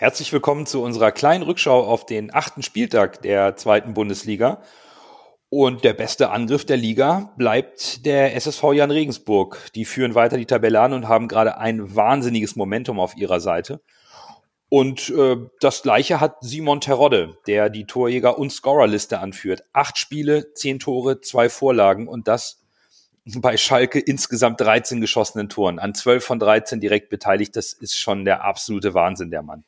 Herzlich willkommen zu unserer kleinen Rückschau auf den achten Spieltag der zweiten Bundesliga. Und der beste Angriff der Liga bleibt der SSV Jan Regensburg. Die führen weiter die Tabelle an und haben gerade ein wahnsinniges Momentum auf ihrer Seite. Und äh, das gleiche hat Simon Terodde, der die Torjäger- und Scorerliste anführt. Acht Spiele, zehn Tore, zwei Vorlagen und das bei Schalke insgesamt 13 geschossenen Toren. An 12 von 13 direkt beteiligt. Das ist schon der absolute Wahnsinn, der Mann.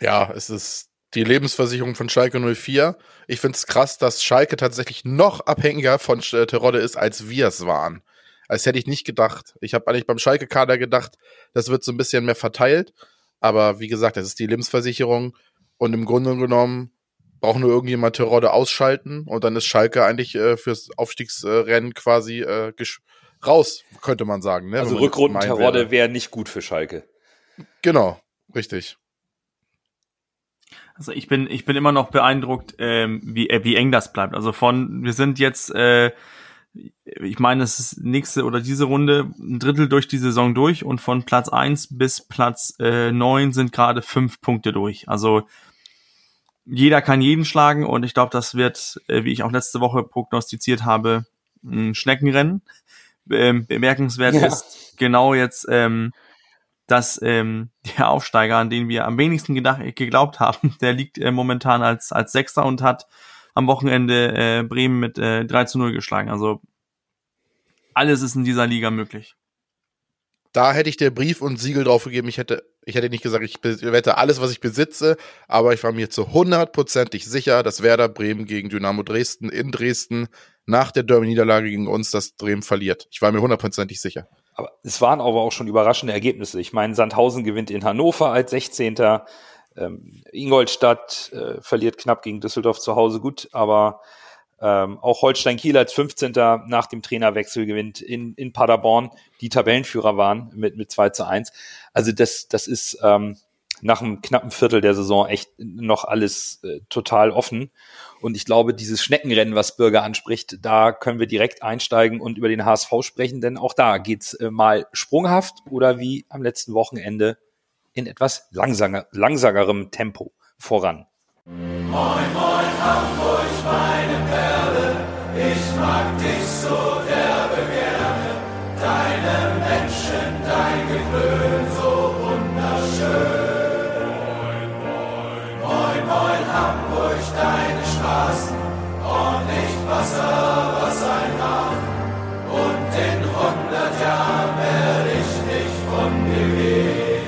Ja, es ist die Lebensversicherung von Schalke 04. Ich finde es krass, dass Schalke tatsächlich noch abhängiger von äh, Terodde ist, als wir es waren. Als hätte ich nicht gedacht. Ich habe eigentlich beim Schalke-Kader gedacht, das wird so ein bisschen mehr verteilt. Aber wie gesagt, das ist die Lebensversicherung. Und im Grunde genommen braucht nur irgendjemand Terodde ausschalten und dann ist Schalke eigentlich äh, fürs Aufstiegsrennen quasi äh, raus, könnte man sagen. Ne? Also Rückrunden Terodde wäre nicht gut für Schalke. Genau, richtig. Also ich bin, ich bin immer noch beeindruckt, ähm, wie, äh, wie eng das bleibt. Also von, wir sind jetzt, äh, ich meine, es ist nächste oder diese Runde ein Drittel durch die Saison durch und von Platz eins bis Platz äh, neun sind gerade fünf Punkte durch. Also jeder kann jeden schlagen und ich glaube, das wird, äh, wie ich auch letzte Woche prognostiziert habe, ein Schneckenrennen. Ähm, bemerkenswert ja. ist genau jetzt ähm, dass ähm, der Aufsteiger, an den wir am wenigsten gedacht, geglaubt haben, der liegt äh, momentan als, als Sechster und hat am Wochenende äh, Bremen mit äh, 3 zu 0 geschlagen. Also alles ist in dieser Liga möglich. Da hätte ich dir Brief und Siegel drauf gegeben. Ich hätte, ich hätte nicht gesagt, ich wette alles, was ich besitze, aber ich war mir zu hundertprozentig sicher, dass Werder Bremen gegen Dynamo Dresden in Dresden nach der Derby-Niederlage gegen uns das Bremen verliert. Ich war mir hundertprozentig sicher. Aber es waren aber auch schon überraschende Ergebnisse. Ich meine, Sandhausen gewinnt in Hannover als 16. Ähm, Ingolstadt äh, verliert knapp gegen Düsseldorf zu Hause gut, aber ähm, auch Holstein Kiel als 15. nach dem Trainerwechsel gewinnt in, in Paderborn, die Tabellenführer waren mit, mit 2 zu 1. Also das, das ist ähm, nach einem knappen Viertel der Saison echt noch alles äh, total offen. Und ich glaube, dieses Schneckenrennen, was Bürger anspricht, da können wir direkt einsteigen und über den HSV sprechen, denn auch da geht's äh, mal sprunghaft oder wie am letzten Wochenende in etwas langsamer, langsamerem Tempo voran. Moin, moin, Hamburg, meine Perle, ich mag dich so derbe gerne, deine Menschen, dein Gewöhn Straßen, ordentlich Wasser, was ein Hafen, und in hundert Jahren werde ich nicht von dir gehen.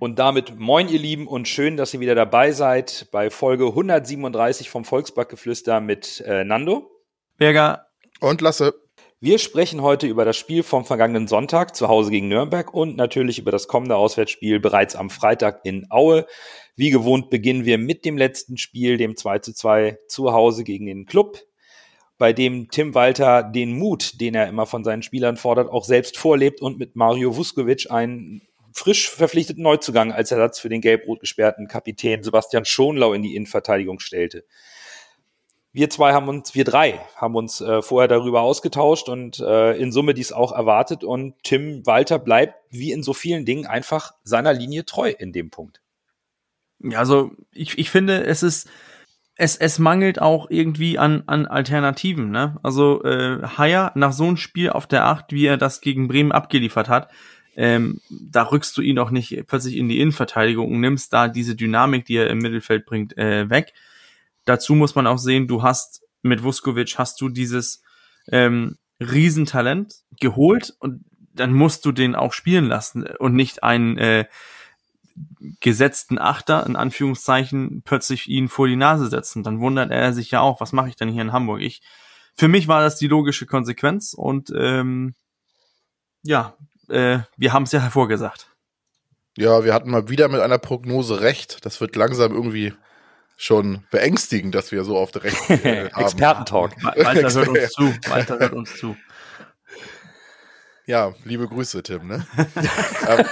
Und damit moin ihr Lieben und schön, dass ihr wieder dabei seid bei Folge 137 vom Volksbackgeflüster mit äh, Nando. Berger. Und Lasse. Wir sprechen heute über das Spiel vom vergangenen Sonntag zu Hause gegen Nürnberg und natürlich über das kommende Auswärtsspiel bereits am Freitag in Aue. Wie gewohnt beginnen wir mit dem letzten Spiel, dem 2 zu 2 zu Hause gegen den Club, bei dem Tim Walter den Mut, den er immer von seinen Spielern fordert, auch selbst vorlebt und mit Mario Vuskovic einen frisch verpflichteten Neuzugang als Ersatz für den gelb-rot gesperrten Kapitän Sebastian Schonlau in die Innenverteidigung stellte. Wir zwei haben uns, wir drei haben uns äh, vorher darüber ausgetauscht und äh, in Summe dies auch erwartet und Tim Walter bleibt wie in so vielen Dingen einfach seiner Linie treu in dem Punkt. Ja, also ich, ich finde, es ist, es, es mangelt auch irgendwie an, an Alternativen, ne? Also äh, Haier nach so einem Spiel auf der Acht, wie er das gegen Bremen abgeliefert hat, ähm, da rückst du ihn doch nicht plötzlich in die Innenverteidigung und nimmst da diese Dynamik, die er im Mittelfeld bringt, äh, weg. Dazu muss man auch sehen, du hast mit Vuskovic hast du dieses ähm, Riesentalent geholt und dann musst du den auch spielen lassen und nicht einen äh, gesetzten Achter, in Anführungszeichen, plötzlich ihn vor die Nase setzen. Dann wundert er sich ja auch, was mache ich denn hier in Hamburg? Ich, für mich war das die logische Konsequenz und ähm, ja, äh, wir haben es ja hervorgesagt. Ja, wir hatten mal wieder mit einer Prognose recht. Das wird langsam irgendwie schon beängstigend, dass wir so oft recht äh, haben. Expertentalk. Walter hört uns zu. Walter hört uns zu. Ja, liebe Grüße, Tim. Ne? Ähm,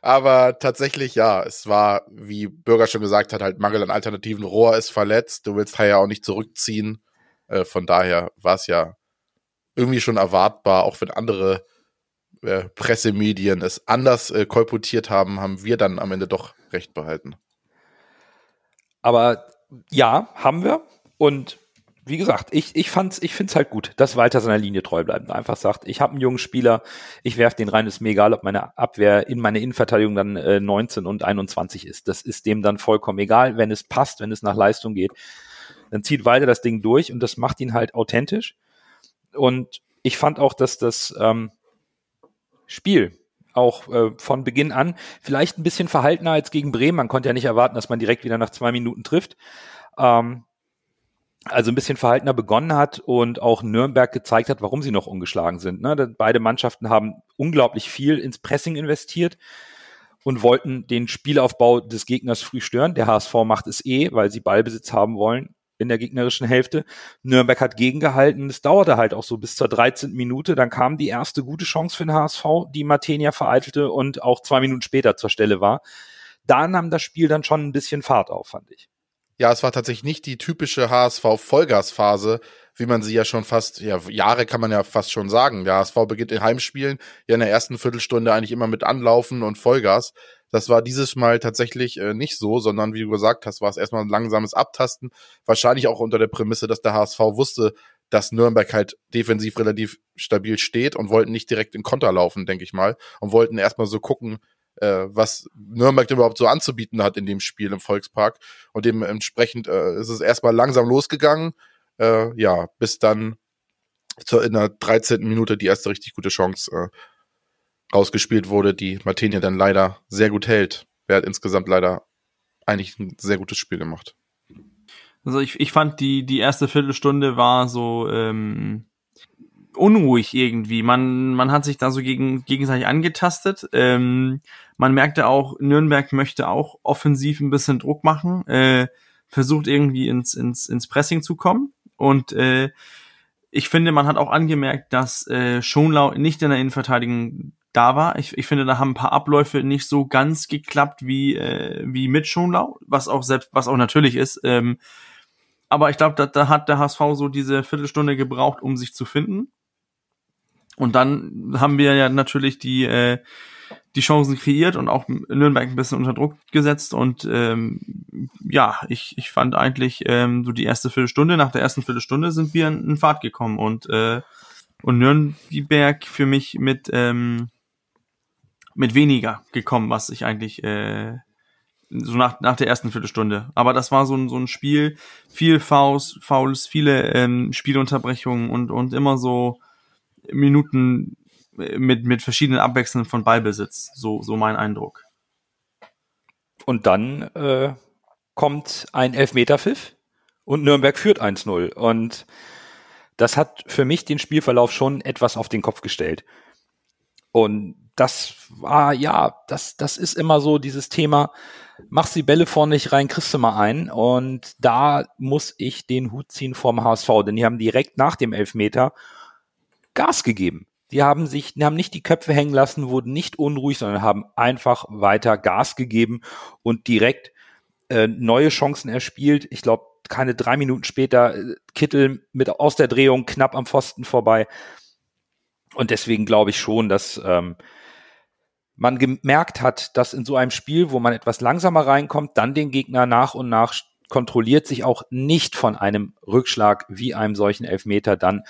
aber tatsächlich, ja, es war, wie Bürger schon gesagt hat, halt Mangel an Alternativen. Rohr ist verletzt, du willst ja auch nicht zurückziehen. Äh, von daher war es ja irgendwie schon erwartbar, auch wenn andere äh, Pressemedien es anders äh, kolportiert haben, haben wir dann am Ende doch recht behalten. Aber ja, haben wir. Und wie gesagt, ich, ich fand's, ich find's halt gut, dass Walter seiner Linie treu bleibt. Einfach sagt, ich habe einen jungen Spieler, ich werf den rein, ist mir egal, ob meine Abwehr in meine Innenverteidigung dann äh, 19 und 21 ist. Das ist dem dann vollkommen egal, wenn es passt, wenn es nach Leistung geht. Dann zieht Walter das Ding durch und das macht ihn halt authentisch. Und ich fand auch, dass das ähm, Spiel auch äh, von Beginn an vielleicht ein bisschen verhaltener als gegen Bremen. Man konnte ja nicht erwarten, dass man direkt wieder nach zwei Minuten trifft. Ähm, also ein bisschen verhaltener begonnen hat und auch Nürnberg gezeigt hat, warum sie noch ungeschlagen sind. Ne? Beide Mannschaften haben unglaublich viel ins Pressing investiert und wollten den Spielaufbau des Gegners früh stören. Der HSV macht es eh, weil sie Ballbesitz haben wollen in der gegnerischen Hälfte. Nürnberg hat gegengehalten. Es dauerte halt auch so bis zur 13. Minute. Dann kam die erste gute Chance für den HSV, die Martenia vereitelte und auch zwei Minuten später zur Stelle war. Da nahm das Spiel dann schon ein bisschen Fahrt auf, fand ich. Ja, es war tatsächlich nicht die typische HSV-Vollgasphase, wie man sie ja schon fast, ja, Jahre kann man ja fast schon sagen. Der HSV beginnt in Heimspielen ja in der ersten Viertelstunde eigentlich immer mit Anlaufen und Vollgas. Das war dieses Mal tatsächlich äh, nicht so, sondern wie du gesagt hast, war es erstmal ein langsames Abtasten. Wahrscheinlich auch unter der Prämisse, dass der HSV wusste, dass Nürnberg halt defensiv relativ stabil steht und wollten nicht direkt in Konter laufen, denke ich mal. Und wollten erstmal so gucken, äh, was Nürnberg überhaupt so anzubieten hat in dem Spiel im Volkspark. Und dementsprechend äh, ist es erstmal langsam losgegangen. Äh, ja, bis dann zur, in der 13. Minute die erste richtig gute Chance äh, rausgespielt wurde, die Martinia dann leider sehr gut hält. Er hat insgesamt leider eigentlich ein sehr gutes Spiel gemacht. Also ich, ich fand die, die erste Viertelstunde war so, ähm, unruhig irgendwie. Man, man hat sich da so gegen, gegenseitig angetastet. Ähm, man merkte auch, Nürnberg möchte auch offensiv ein bisschen Druck machen, äh, versucht irgendwie ins, ins, ins Pressing zu kommen. Und äh, ich finde, man hat auch angemerkt, dass äh, Schonlau nicht in der Innenverteidigung da war. Ich, ich finde, da haben ein paar Abläufe nicht so ganz geklappt wie, äh, wie mit Schonlau, was auch selbst, was auch natürlich ist. Ähm, aber ich glaube, da, da hat der HSV so diese Viertelstunde gebraucht, um sich zu finden. Und dann haben wir ja natürlich die, äh, die Chancen kreiert und auch Nürnberg ein bisschen unter Druck gesetzt. Und ähm, ja, ich, ich fand eigentlich ähm, so die erste Viertelstunde, nach der ersten Viertelstunde sind wir in, in Fahrt gekommen und, äh, und Nürnberg für mich mit, ähm, mit weniger gekommen, was ich eigentlich äh, so nach, nach der ersten Viertelstunde. Aber das war so ein, so ein Spiel, viel Fouls, Fouls, viele ähm, Spielunterbrechungen und, und immer so Minuten mit, mit verschiedenen Abwechseln von Ballbesitz. So, so mein Eindruck. Und dann äh, kommt ein Elfmeterpfiff und Nürnberg führt 1-0. Und das hat für mich den Spielverlauf schon etwas auf den Kopf gestellt. Und das war, ja, das, das ist immer so dieses Thema, machst die Bälle vorne nicht rein, kriegst du mal ein. Und da muss ich den Hut ziehen vom HSV, denn die haben direkt nach dem Elfmeter Gas gegeben. Die haben sich, die haben nicht die Köpfe hängen lassen, wurden nicht unruhig, sondern haben einfach weiter Gas gegeben und direkt äh, neue Chancen erspielt. Ich glaube, keine drei Minuten später äh, Kittel mit aus der Drehung knapp am Pfosten vorbei. Und deswegen glaube ich schon, dass ähm, man gemerkt hat, dass in so einem Spiel, wo man etwas langsamer reinkommt, dann den Gegner nach und nach kontrolliert, sich auch nicht von einem Rückschlag wie einem solchen Elfmeter dann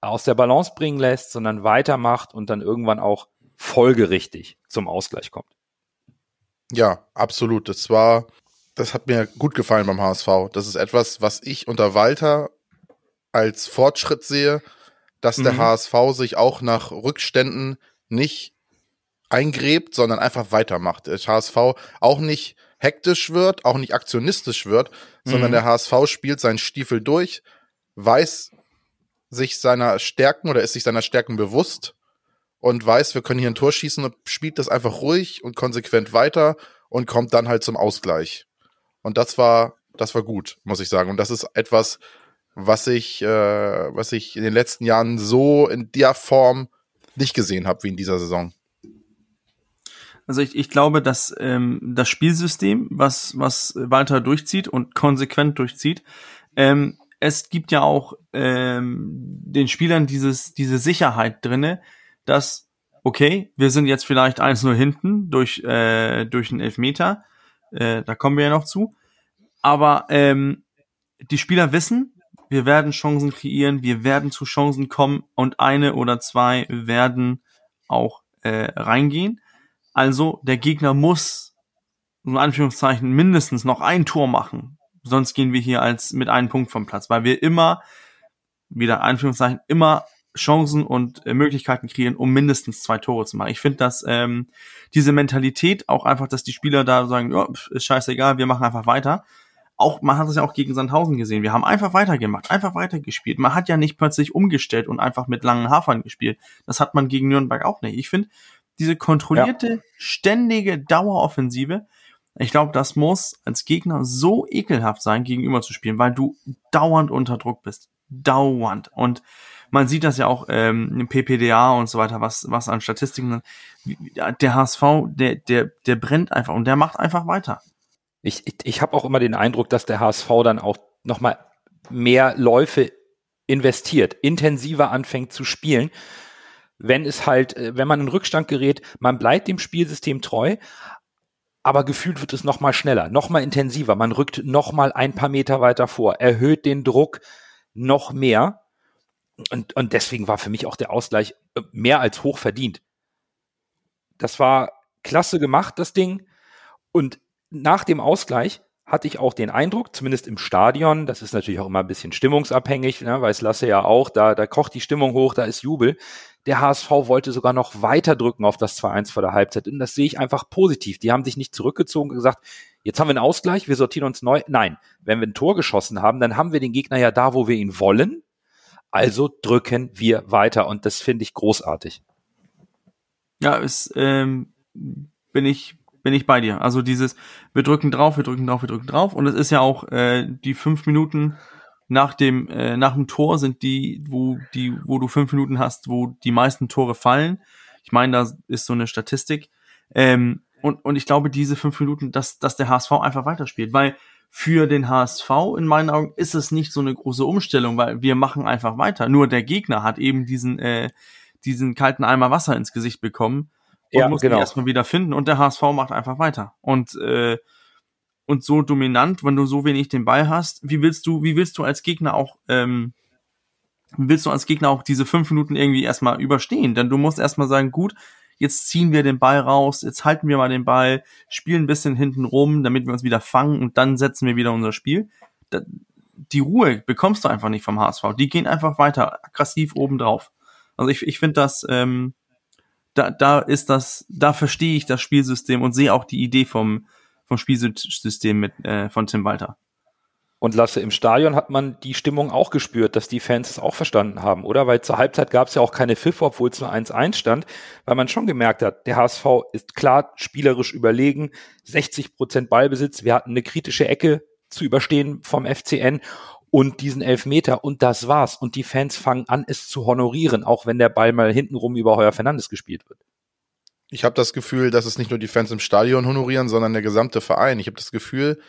aus der Balance bringen lässt, sondern weitermacht und dann irgendwann auch folgerichtig zum Ausgleich kommt. Ja, absolut. Das war, das hat mir gut gefallen beim HSV. Das ist etwas, was ich unter Walter als Fortschritt sehe, dass mhm. der HSV sich auch nach Rückständen nicht eingräbt, sondern einfach weitermacht. Der HSV auch nicht hektisch wird, auch nicht aktionistisch wird, mhm. sondern der HSV spielt seinen Stiefel durch, weiß, sich seiner Stärken oder ist sich seiner Stärken bewusst und weiß, wir können hier ein Tor schießen und spielt das einfach ruhig und konsequent weiter und kommt dann halt zum Ausgleich. Und das war, das war gut, muss ich sagen. Und das ist etwas, was ich, äh, was ich in den letzten Jahren so in der Form nicht gesehen habe wie in dieser Saison. Also ich, ich glaube, dass ähm, das Spielsystem, was, was Walter durchzieht und konsequent durchzieht, ähm, es gibt ja auch ähm, den Spielern dieses, diese Sicherheit drinne, dass okay, wir sind jetzt vielleicht 1-0 hinten durch, äh, durch einen Elfmeter. Äh, da kommen wir ja noch zu. Aber ähm, die Spieler wissen, wir werden Chancen kreieren, wir werden zu Chancen kommen und eine oder zwei werden auch äh, reingehen. Also der Gegner muss, in Anführungszeichen, mindestens noch ein Tor machen. Sonst gehen wir hier als mit einem Punkt vom Platz, weil wir immer, wieder Anführungszeichen, immer Chancen und äh, Möglichkeiten kreieren, um mindestens zwei Tore zu machen. Ich finde, dass ähm, diese Mentalität auch einfach, dass die Spieler da sagen, ja, ist scheißegal, wir machen einfach weiter. Auch, man hat es ja auch gegen Sandhausen gesehen. Wir haben einfach weitergemacht, einfach weitergespielt. Man hat ja nicht plötzlich umgestellt und einfach mit langen Hafern gespielt. Das hat man gegen Nürnberg auch nicht. Ich finde, diese kontrollierte, ja. ständige Daueroffensive, ich glaube, das muss als Gegner so ekelhaft sein, gegenüber zu spielen, weil du dauernd unter Druck bist. Dauernd. Und man sieht das ja auch ähm, im PPDA und so weiter, was, was an Statistiken. Der HSV, der, der, der brennt einfach und der macht einfach weiter. Ich, ich, ich habe auch immer den Eindruck, dass der HSV dann auch nochmal mehr Läufe investiert, intensiver anfängt zu spielen. Wenn es halt, äh, wenn man in Rückstand gerät, man bleibt dem Spielsystem treu, aber gefühlt wird es nochmal schneller, nochmal intensiver. Man rückt nochmal ein paar Meter weiter vor, erhöht den Druck noch mehr. Und, und deswegen war für mich auch der Ausgleich äh, mehr als hoch verdient. Das war klasse gemacht, das Ding. Und nach dem Ausgleich hatte ich auch den Eindruck, zumindest im Stadion, das ist natürlich auch immer ein bisschen stimmungsabhängig, ne, weiß Lasse ja auch, da, da kocht die Stimmung hoch, da ist Jubel. Der HSV wollte sogar noch weiter drücken auf das 2-1 vor der Halbzeit. Und das sehe ich einfach positiv. Die haben sich nicht zurückgezogen und gesagt, jetzt haben wir einen Ausgleich, wir sortieren uns neu. Nein, wenn wir ein Tor geschossen haben, dann haben wir den Gegner ja da, wo wir ihn wollen. Also drücken wir weiter. Und das finde ich großartig. Ja, es ähm, bin ich bin ich bei dir. Also dieses, wir drücken drauf, wir drücken drauf, wir drücken drauf. Und es ist ja auch äh, die fünf Minuten nach dem äh, nach dem Tor sind die, wo die, wo du fünf Minuten hast, wo die meisten Tore fallen. Ich meine, da ist so eine Statistik. Ähm, und, und ich glaube, diese fünf Minuten, dass, dass der HSV einfach weiterspielt, weil für den HSV in meinen Augen ist es nicht so eine große Umstellung, weil wir machen einfach weiter. Nur der Gegner hat eben diesen, äh, diesen kalten Eimer Wasser ins Gesicht bekommen und ja, muss genau. ihn erstmal wieder finden und der HSV macht einfach weiter. Und, äh, und so dominant, wenn du so wenig den Ball hast, wie willst du, wie willst du als Gegner auch, ähm, willst du als Gegner auch diese fünf Minuten irgendwie erstmal überstehen? Denn du musst erstmal sagen, gut, jetzt ziehen wir den Ball raus, jetzt halten wir mal den Ball, spielen ein bisschen hinten rum, damit wir uns wieder fangen und dann setzen wir wieder unser Spiel. Da, die Ruhe bekommst du einfach nicht vom HSV. Die gehen einfach weiter, aggressiv oben drauf. Also ich, ich finde das, ähm, da, da ist das, da verstehe ich das Spielsystem und sehe auch die Idee vom, vom Spielsystem mit, äh, von Tim Walter. Und Lasse, im Stadion hat man die Stimmung auch gespürt, dass die Fans es auch verstanden haben, oder? Weil zur Halbzeit gab es ja auch keine Pfiffe, obwohl es nur 1-1 stand, weil man schon gemerkt hat, der HSV ist klar spielerisch überlegen, 60 Prozent Ballbesitz, wir hatten eine kritische Ecke zu überstehen vom FCN und diesen Elfmeter und das war's. Und die Fans fangen an, es zu honorieren, auch wenn der Ball mal hintenrum über Heuer Fernandes gespielt wird. Ich habe das Gefühl, dass es nicht nur die Fans im Stadion honorieren, sondern der gesamte Verein. Ich habe das Gefühl,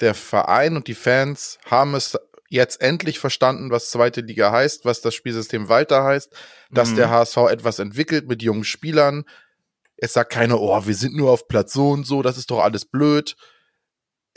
der Verein und die Fans haben es jetzt endlich verstanden, was zweite Liga heißt, was das Spielsystem Walter heißt, dass mhm. der HSV etwas entwickelt mit jungen Spielern. Es sagt keiner, oh, wir sind nur auf Platz so und so, das ist doch alles blöd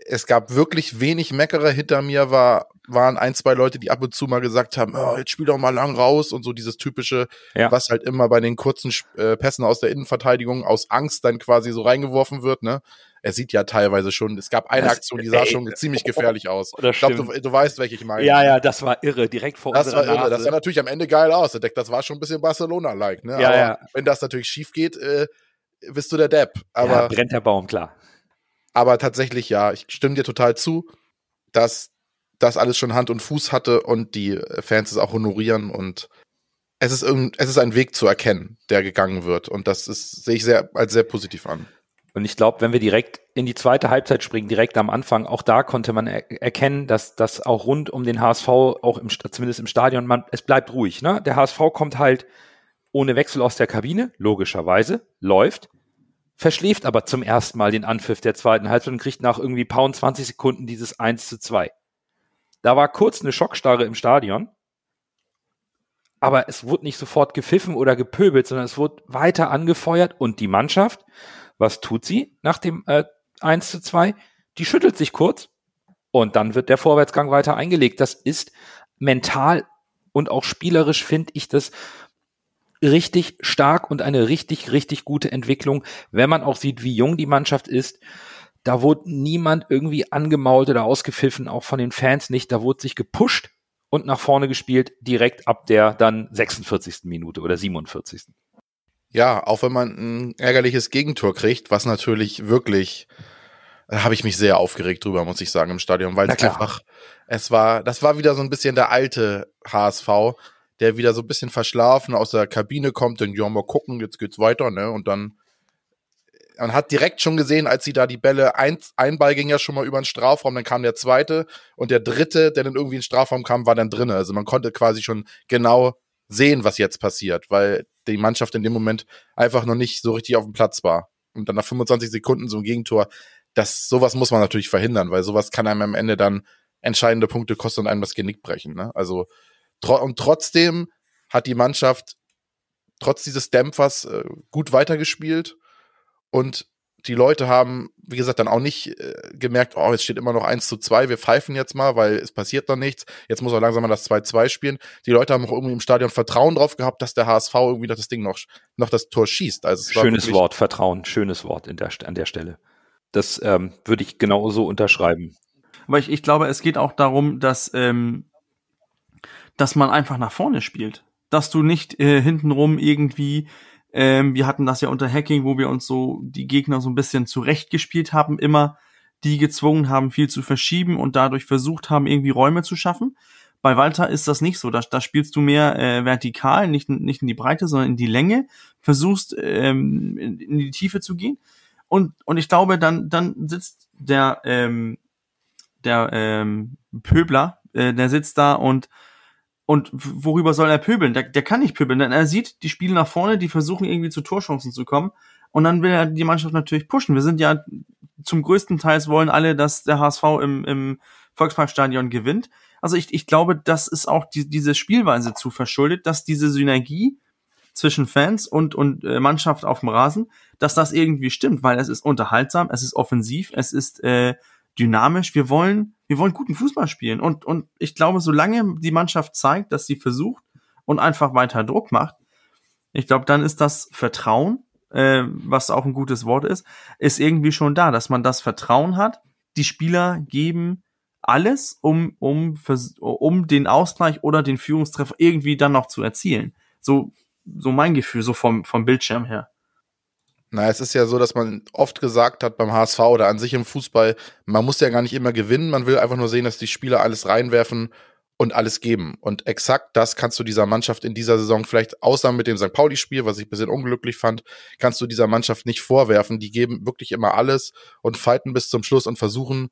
es gab wirklich wenig Meckerer. Hinter mir war, waren ein, zwei Leute, die ab und zu mal gesagt haben, oh, jetzt spiel doch mal lang raus und so dieses typische, ja. was halt immer bei den kurzen äh, Pässen aus der Innenverteidigung aus Angst dann quasi so reingeworfen wird, ne? Er sieht ja teilweise schon, es gab eine das, Aktion, die sah ey, schon ziemlich gefährlich aus. Ich glaube, du, du, weißt, welche ich meine. Ja, ja, das war irre, direkt vor Das war irre, Nase. das sah natürlich am Ende geil aus. Das war schon ein bisschen Barcelona-like, ne? Ja, Aber ja. wenn das natürlich schief geht, äh, bist du der Depp. Aber ja, brennt der Baum, klar. Aber tatsächlich, ja, ich stimme dir total zu, dass das alles schon Hand und Fuß hatte und die Fans es auch honorieren und es ist, es ist ein Weg zu erkennen, der gegangen wird. Und das ist, sehe ich sehr, als sehr positiv an. Und ich glaube, wenn wir direkt in die zweite Halbzeit springen, direkt am Anfang, auch da konnte man er erkennen, dass das auch rund um den HSV, auch im, zumindest im Stadion, man, es bleibt ruhig. Ne? Der HSV kommt halt ohne Wechsel aus der Kabine, logischerweise, läuft verschläft aber zum ersten Mal den Anpfiff der zweiten Halbzeit und kriegt nach irgendwie paar 20 Sekunden dieses 1 zu 2. Da war kurz eine Schockstarre im Stadion. aber es wurde nicht sofort gepfiffen oder gepöbelt, sondern es wurde weiter angefeuert und die Mannschaft, was tut sie nach dem äh, 1 zu 2? Die schüttelt sich kurz und dann wird der Vorwärtsgang weiter eingelegt. Das ist mental und auch spielerisch finde ich das richtig stark und eine richtig, richtig gute Entwicklung, wenn man auch sieht, wie jung die Mannschaft ist. Da wurde niemand irgendwie angemault oder ausgepfiffen, auch von den Fans nicht. Da wurde sich gepusht und nach vorne gespielt, direkt ab der dann 46. Minute oder 47. Ja, auch wenn man ein ärgerliches Gegentor kriegt, was natürlich wirklich, da habe ich mich sehr aufgeregt drüber, muss ich sagen, im Stadion, weil es einfach, es war, das war wieder so ein bisschen der alte HSV, der wieder so ein bisschen verschlafen aus der Kabine kommt, denkt, ja, mal gucken, jetzt geht's weiter, ne, und dann man hat direkt schon gesehen, als sie da die Bälle, ein, ein Ball ging ja schon mal über den Strafraum, dann kam der zweite und der dritte, der dann irgendwie in den Strafraum kam, war dann drinne. Also man konnte quasi schon genau sehen, was jetzt passiert, weil die Mannschaft in dem Moment einfach noch nicht so richtig auf dem Platz war. Und dann nach 25 Sekunden so ein Gegentor, das, sowas muss man natürlich verhindern, weil sowas kann einem am Ende dann entscheidende Punkte kosten und einem das Genick brechen. Ne? Also, tro und trotzdem hat die Mannschaft trotz dieses Dämpfers äh, gut weitergespielt und die Leute haben, wie gesagt, dann auch nicht äh, gemerkt, oh, es steht immer noch 1 zu 2, wir pfeifen jetzt mal, weil es passiert noch nichts. Jetzt muss er langsam mal das 2-2 spielen. Die Leute haben auch irgendwie im Stadion Vertrauen drauf gehabt, dass der HSV irgendwie das Ding noch, noch das Tor schießt. Also schönes Wort, Vertrauen, schönes Wort in der, an der Stelle. Das ähm, würde ich genauso unterschreiben. Aber ich, ich glaube, es geht auch darum, dass, ähm, dass man einfach nach vorne spielt. Dass du nicht äh, hintenrum irgendwie ähm, wir hatten das ja unter Hacking, wo wir uns so die Gegner so ein bisschen zurechtgespielt haben, immer die gezwungen haben, viel zu verschieben und dadurch versucht haben, irgendwie Räume zu schaffen. Bei Walter ist das nicht so. Da, da spielst du mehr äh, vertikal, nicht, nicht in die Breite, sondern in die Länge, versuchst ähm, in, in die Tiefe zu gehen. Und, und ich glaube, dann, dann sitzt der, ähm, der ähm, Pöbler, äh, der sitzt da und und worüber soll er pöbeln? Der, der kann nicht pöbeln, denn er sieht die Spiele nach vorne, die versuchen irgendwie zu Torchancen zu kommen. Und dann will er die Mannschaft natürlich pushen. Wir sind ja zum größten Teils wollen alle, dass der HSV im, im Volksparkstadion gewinnt. Also ich, ich glaube, das ist auch die, diese Spielweise zu verschuldet, dass diese Synergie zwischen Fans und, und äh, Mannschaft auf dem Rasen, dass das irgendwie stimmt, weil es ist unterhaltsam, es ist offensiv, es ist äh, dynamisch. Wir wollen, wir wollen guten Fußball spielen. Und, und ich glaube, solange die Mannschaft zeigt, dass sie versucht und einfach weiter Druck macht, ich glaube, dann ist das Vertrauen, äh, was auch ein gutes Wort ist, ist irgendwie schon da, dass man das Vertrauen hat. Die Spieler geben alles, um, um, um den Ausgleich oder den Führungstreffer irgendwie dann noch zu erzielen. So, so mein Gefühl, so vom, vom Bildschirm her. Na, es ist ja so, dass man oft gesagt hat beim HSV oder an sich im Fußball, man muss ja gar nicht immer gewinnen, man will einfach nur sehen, dass die Spieler alles reinwerfen und alles geben. Und exakt das kannst du dieser Mannschaft in dieser Saison vielleicht, außer mit dem St. Pauli-Spiel, was ich ein bisschen unglücklich fand, kannst du dieser Mannschaft nicht vorwerfen. Die geben wirklich immer alles und fighten bis zum Schluss und versuchen,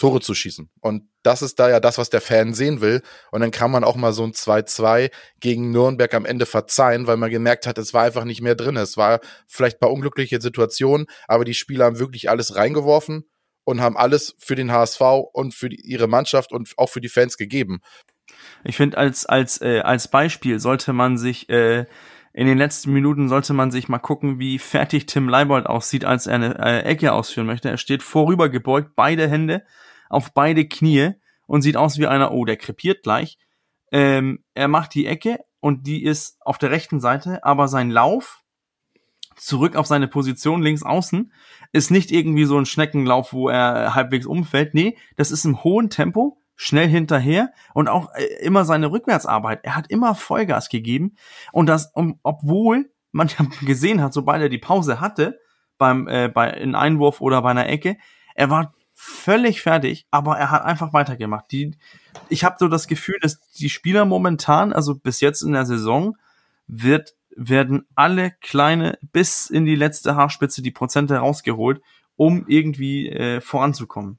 Tore zu schießen. Und das ist da ja das, was der Fan sehen will. Und dann kann man auch mal so ein 2-2 gegen Nürnberg am Ende verzeihen, weil man gemerkt hat, es war einfach nicht mehr drin. Es war vielleicht bei unglücklichen Situationen, aber die Spieler haben wirklich alles reingeworfen und haben alles für den HSV und für die, ihre Mannschaft und auch für die Fans gegeben. Ich finde, als, als, äh, als Beispiel sollte man sich äh, in den letzten Minuten sollte man sich mal gucken, wie fertig Tim Leibold aussieht, als er eine äh, Ecke ausführen möchte. Er steht vorübergebeugt, beide Hände auf beide Knie und sieht aus wie einer, oh, der krepiert gleich. Ähm, er macht die Ecke und die ist auf der rechten Seite, aber sein Lauf zurück auf seine Position links außen ist nicht irgendwie so ein Schneckenlauf, wo er halbwegs umfällt. Nee, das ist im hohen Tempo, schnell hinterher und auch äh, immer seine Rückwärtsarbeit. Er hat immer Vollgas gegeben und das, um, obwohl man gesehen hat, sobald er die Pause hatte, beim äh, bei in Einwurf oder bei einer Ecke, er war völlig fertig, aber er hat einfach weitergemacht. Die, ich habe so das Gefühl, dass die Spieler momentan, also bis jetzt in der Saison, wird, werden alle kleine bis in die letzte Haarspitze die Prozente rausgeholt, um irgendwie äh, voranzukommen.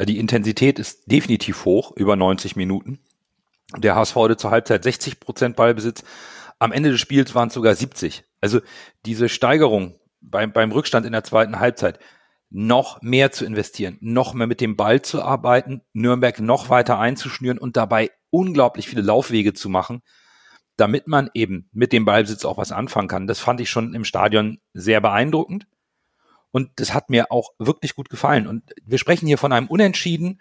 Die Intensität ist definitiv hoch, über 90 Minuten. Der HSV hatte zur Halbzeit 60 Prozent Ballbesitz. Am Ende des Spiels waren es sogar 70. Also diese Steigerung beim, beim Rückstand in der zweiten Halbzeit, noch mehr zu investieren, noch mehr mit dem Ball zu arbeiten, Nürnberg noch weiter einzuschnüren und dabei unglaublich viele Laufwege zu machen. damit man eben mit dem Ballbesitz auch was anfangen kann. Das fand ich schon im Stadion sehr beeindruckend. Und das hat mir auch wirklich gut gefallen. Und wir sprechen hier von einem Unentschieden,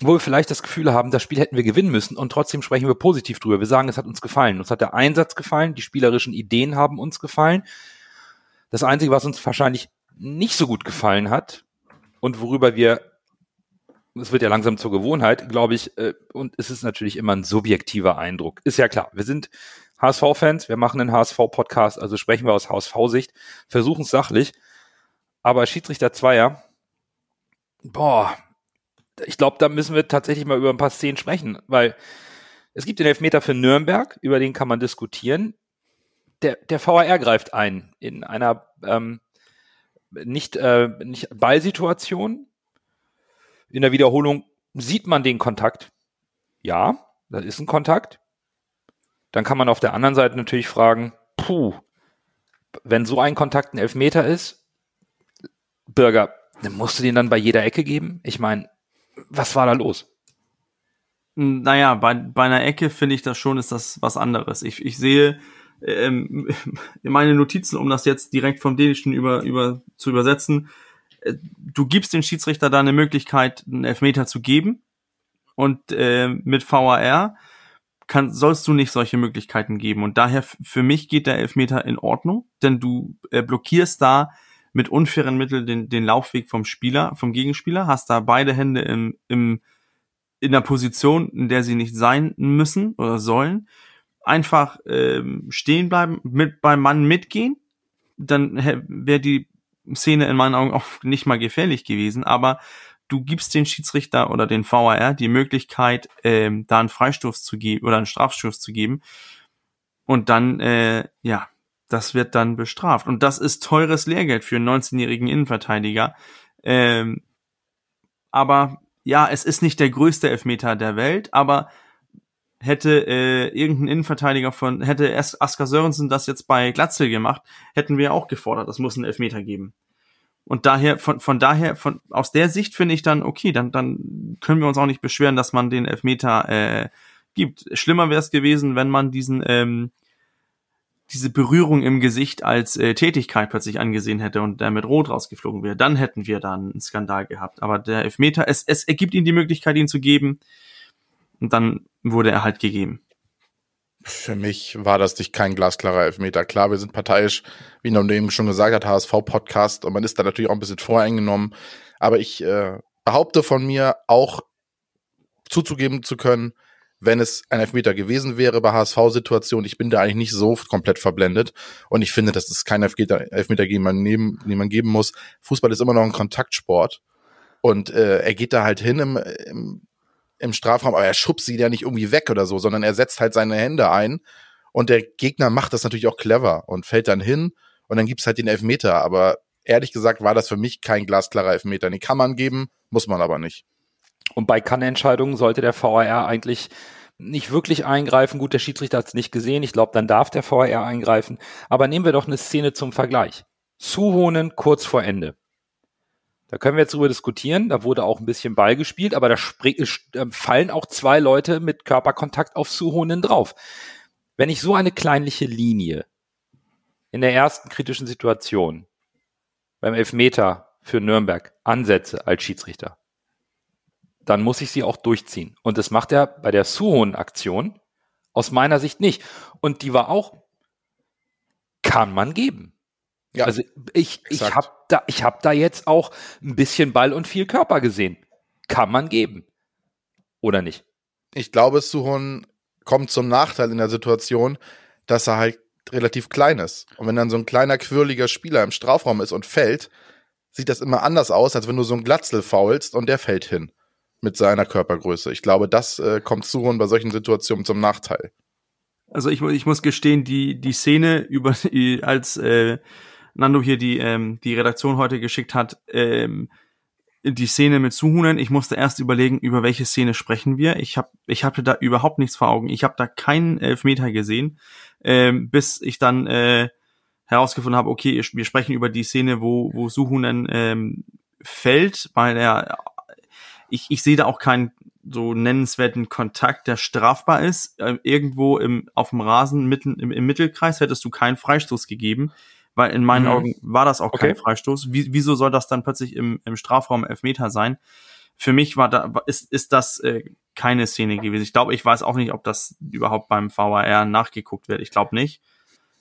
wo wir vielleicht das Gefühl haben, das Spiel hätten wir gewinnen müssen und trotzdem sprechen wir positiv drüber. Wir sagen, es hat uns gefallen. Uns hat der Einsatz gefallen, die spielerischen Ideen haben uns gefallen. Das Einzige, was uns wahrscheinlich nicht so gut gefallen hat und worüber wir, es wird ja langsam zur Gewohnheit, glaube ich, äh, und es ist natürlich immer ein subjektiver Eindruck. Ist ja klar, wir sind HSV-Fans, wir machen einen HSV-Podcast, also sprechen wir aus HSV-Sicht, versuchen es sachlich, aber Schiedsrichter Zweier, boah, ich glaube, da müssen wir tatsächlich mal über ein paar Szenen sprechen, weil es gibt den Elfmeter für Nürnberg, über den kann man diskutieren. Der, der VAR greift ein in einer ähm, nicht, äh, nicht Ballsituation. In der Wiederholung sieht man den Kontakt. Ja, das ist ein Kontakt. Dann kann man auf der anderen Seite natürlich fragen, puh, wenn so ein Kontakt ein Elfmeter ist, Bürger, dann musst du den dann bei jeder Ecke geben? Ich meine, was war da los? Naja, bei, bei einer Ecke finde ich das schon, ist das was anderes. Ich, ich sehe ähm, meine Notizen, um das jetzt direkt vom Dänischen über, über, zu übersetzen. Äh, du gibst den Schiedsrichter da eine Möglichkeit, einen Elfmeter zu geben. Und äh, mit VAR kann, sollst du nicht solche Möglichkeiten geben. Und daher für mich geht der Elfmeter in Ordnung, denn du äh, blockierst da mit unfairen Mitteln den, den Laufweg vom Spieler, vom Gegenspieler, hast da beide Hände im, im, in der Position, in der sie nicht sein müssen oder sollen. Einfach ähm, stehen bleiben, mit beim Mann mitgehen, dann wäre die Szene in meinen Augen auch nicht mal gefährlich gewesen, aber du gibst den Schiedsrichter oder den VAR die Möglichkeit, ähm, da einen Freistoß zu geben oder einen Strafstoß zu geben. Und dann, äh, ja, das wird dann bestraft. Und das ist teures Lehrgeld für einen 19-jährigen Innenverteidiger. Ähm, aber ja, es ist nicht der größte Elfmeter der Welt, aber hätte äh, irgendein Innenverteidiger von, hätte Asker Sörensen das jetzt bei Glatzel gemacht, hätten wir auch gefordert, das muss einen Elfmeter geben. Und daher, von, von daher, von, aus der Sicht finde ich dann, okay, dann, dann können wir uns auch nicht beschweren, dass man den Elfmeter äh, gibt. Schlimmer wäre es gewesen, wenn man diesen ähm, diese Berührung im Gesicht als äh, Tätigkeit plötzlich angesehen hätte und der mit Rot rausgeflogen wäre, dann hätten wir da einen Skandal gehabt. Aber der Elfmeter, es, es ergibt ihm die Möglichkeit, ihn zu geben. Und dann wurde er halt gegeben. Für mich war das nicht kein glasklarer Elfmeter. Klar, wir sind parteiisch, wie man eben schon gesagt hat, HSV-Podcast und man ist da natürlich auch ein bisschen voreingenommen. Aber ich äh, behaupte von mir auch zuzugeben zu können, wenn es ein Elfmeter gewesen wäre bei HSV-Situation. Ich bin da eigentlich nicht so komplett verblendet. Und ich finde, dass es kein Elfmeter, Elfmeter geben, man nehmen, den man geben muss. Fußball ist immer noch ein Kontaktsport. Und äh, er geht da halt hin im, im, im Strafraum, aber er schubst sie ja nicht irgendwie weg oder so, sondern er setzt halt seine Hände ein. Und der Gegner macht das natürlich auch clever und fällt dann hin und dann gibt's halt den Elfmeter. Aber ehrlich gesagt war das für mich kein glasklarer Elfmeter. Den kann man geben, muss man aber nicht. Und bei Kannentscheidungen sollte der VAR eigentlich nicht wirklich eingreifen. Gut, der Schiedsrichter hat es nicht gesehen. Ich glaube, dann darf der VAR eingreifen. Aber nehmen wir doch eine Szene zum Vergleich. Zuhonen kurz vor Ende. Da können wir jetzt drüber diskutieren. Da wurde auch ein bisschen Ball gespielt, aber da ähm, fallen auch zwei Leute mit Körperkontakt auf Zuhonen drauf. Wenn ich so eine kleinliche Linie in der ersten kritischen Situation beim Elfmeter für Nürnberg ansetze als Schiedsrichter, dann muss ich sie auch durchziehen. Und das macht er bei der Suhon-Aktion aus meiner Sicht nicht. Und die war auch, kann man geben. Ja, also ich, ich habe da, ich hab da jetzt auch ein bisschen Ball und viel Körper gesehen. Kann man geben. Oder nicht? Ich glaube, Suhon kommt zum Nachteil in der Situation, dass er halt relativ klein ist. Und wenn dann so ein kleiner, quirliger Spieler im Strafraum ist und fällt, sieht das immer anders aus, als wenn du so ein Glatzel faulst und der fällt hin mit seiner Körpergröße. Ich glaube, das äh, kommt Suhon bei solchen Situationen zum Nachteil. Also ich, ich muss gestehen, die, die Szene, über als äh, Nando hier die, ähm, die Redaktion heute geschickt hat, ähm, die Szene mit Suhunen, ich musste erst überlegen, über welche Szene sprechen wir. Ich hab, ich hatte da überhaupt nichts vor Augen. Ich habe da keinen Elfmeter gesehen, ähm, bis ich dann äh, herausgefunden habe, okay, wir sprechen über die Szene, wo, wo Suhunen ähm, fällt, weil er ich, ich sehe da auch keinen so nennenswerten Kontakt, der strafbar ist. Äh, irgendwo im, auf dem Rasen mitten im, im Mittelkreis hättest du keinen Freistoß gegeben, weil in meinen mhm. Augen war das auch okay. kein Freistoß. Wie, wieso soll das dann plötzlich im, im Strafraum Elfmeter sein? Für mich war da, ist, ist das äh, keine Szene gewesen. Ich glaube, ich weiß auch nicht, ob das überhaupt beim VAR nachgeguckt wird. Ich glaube nicht.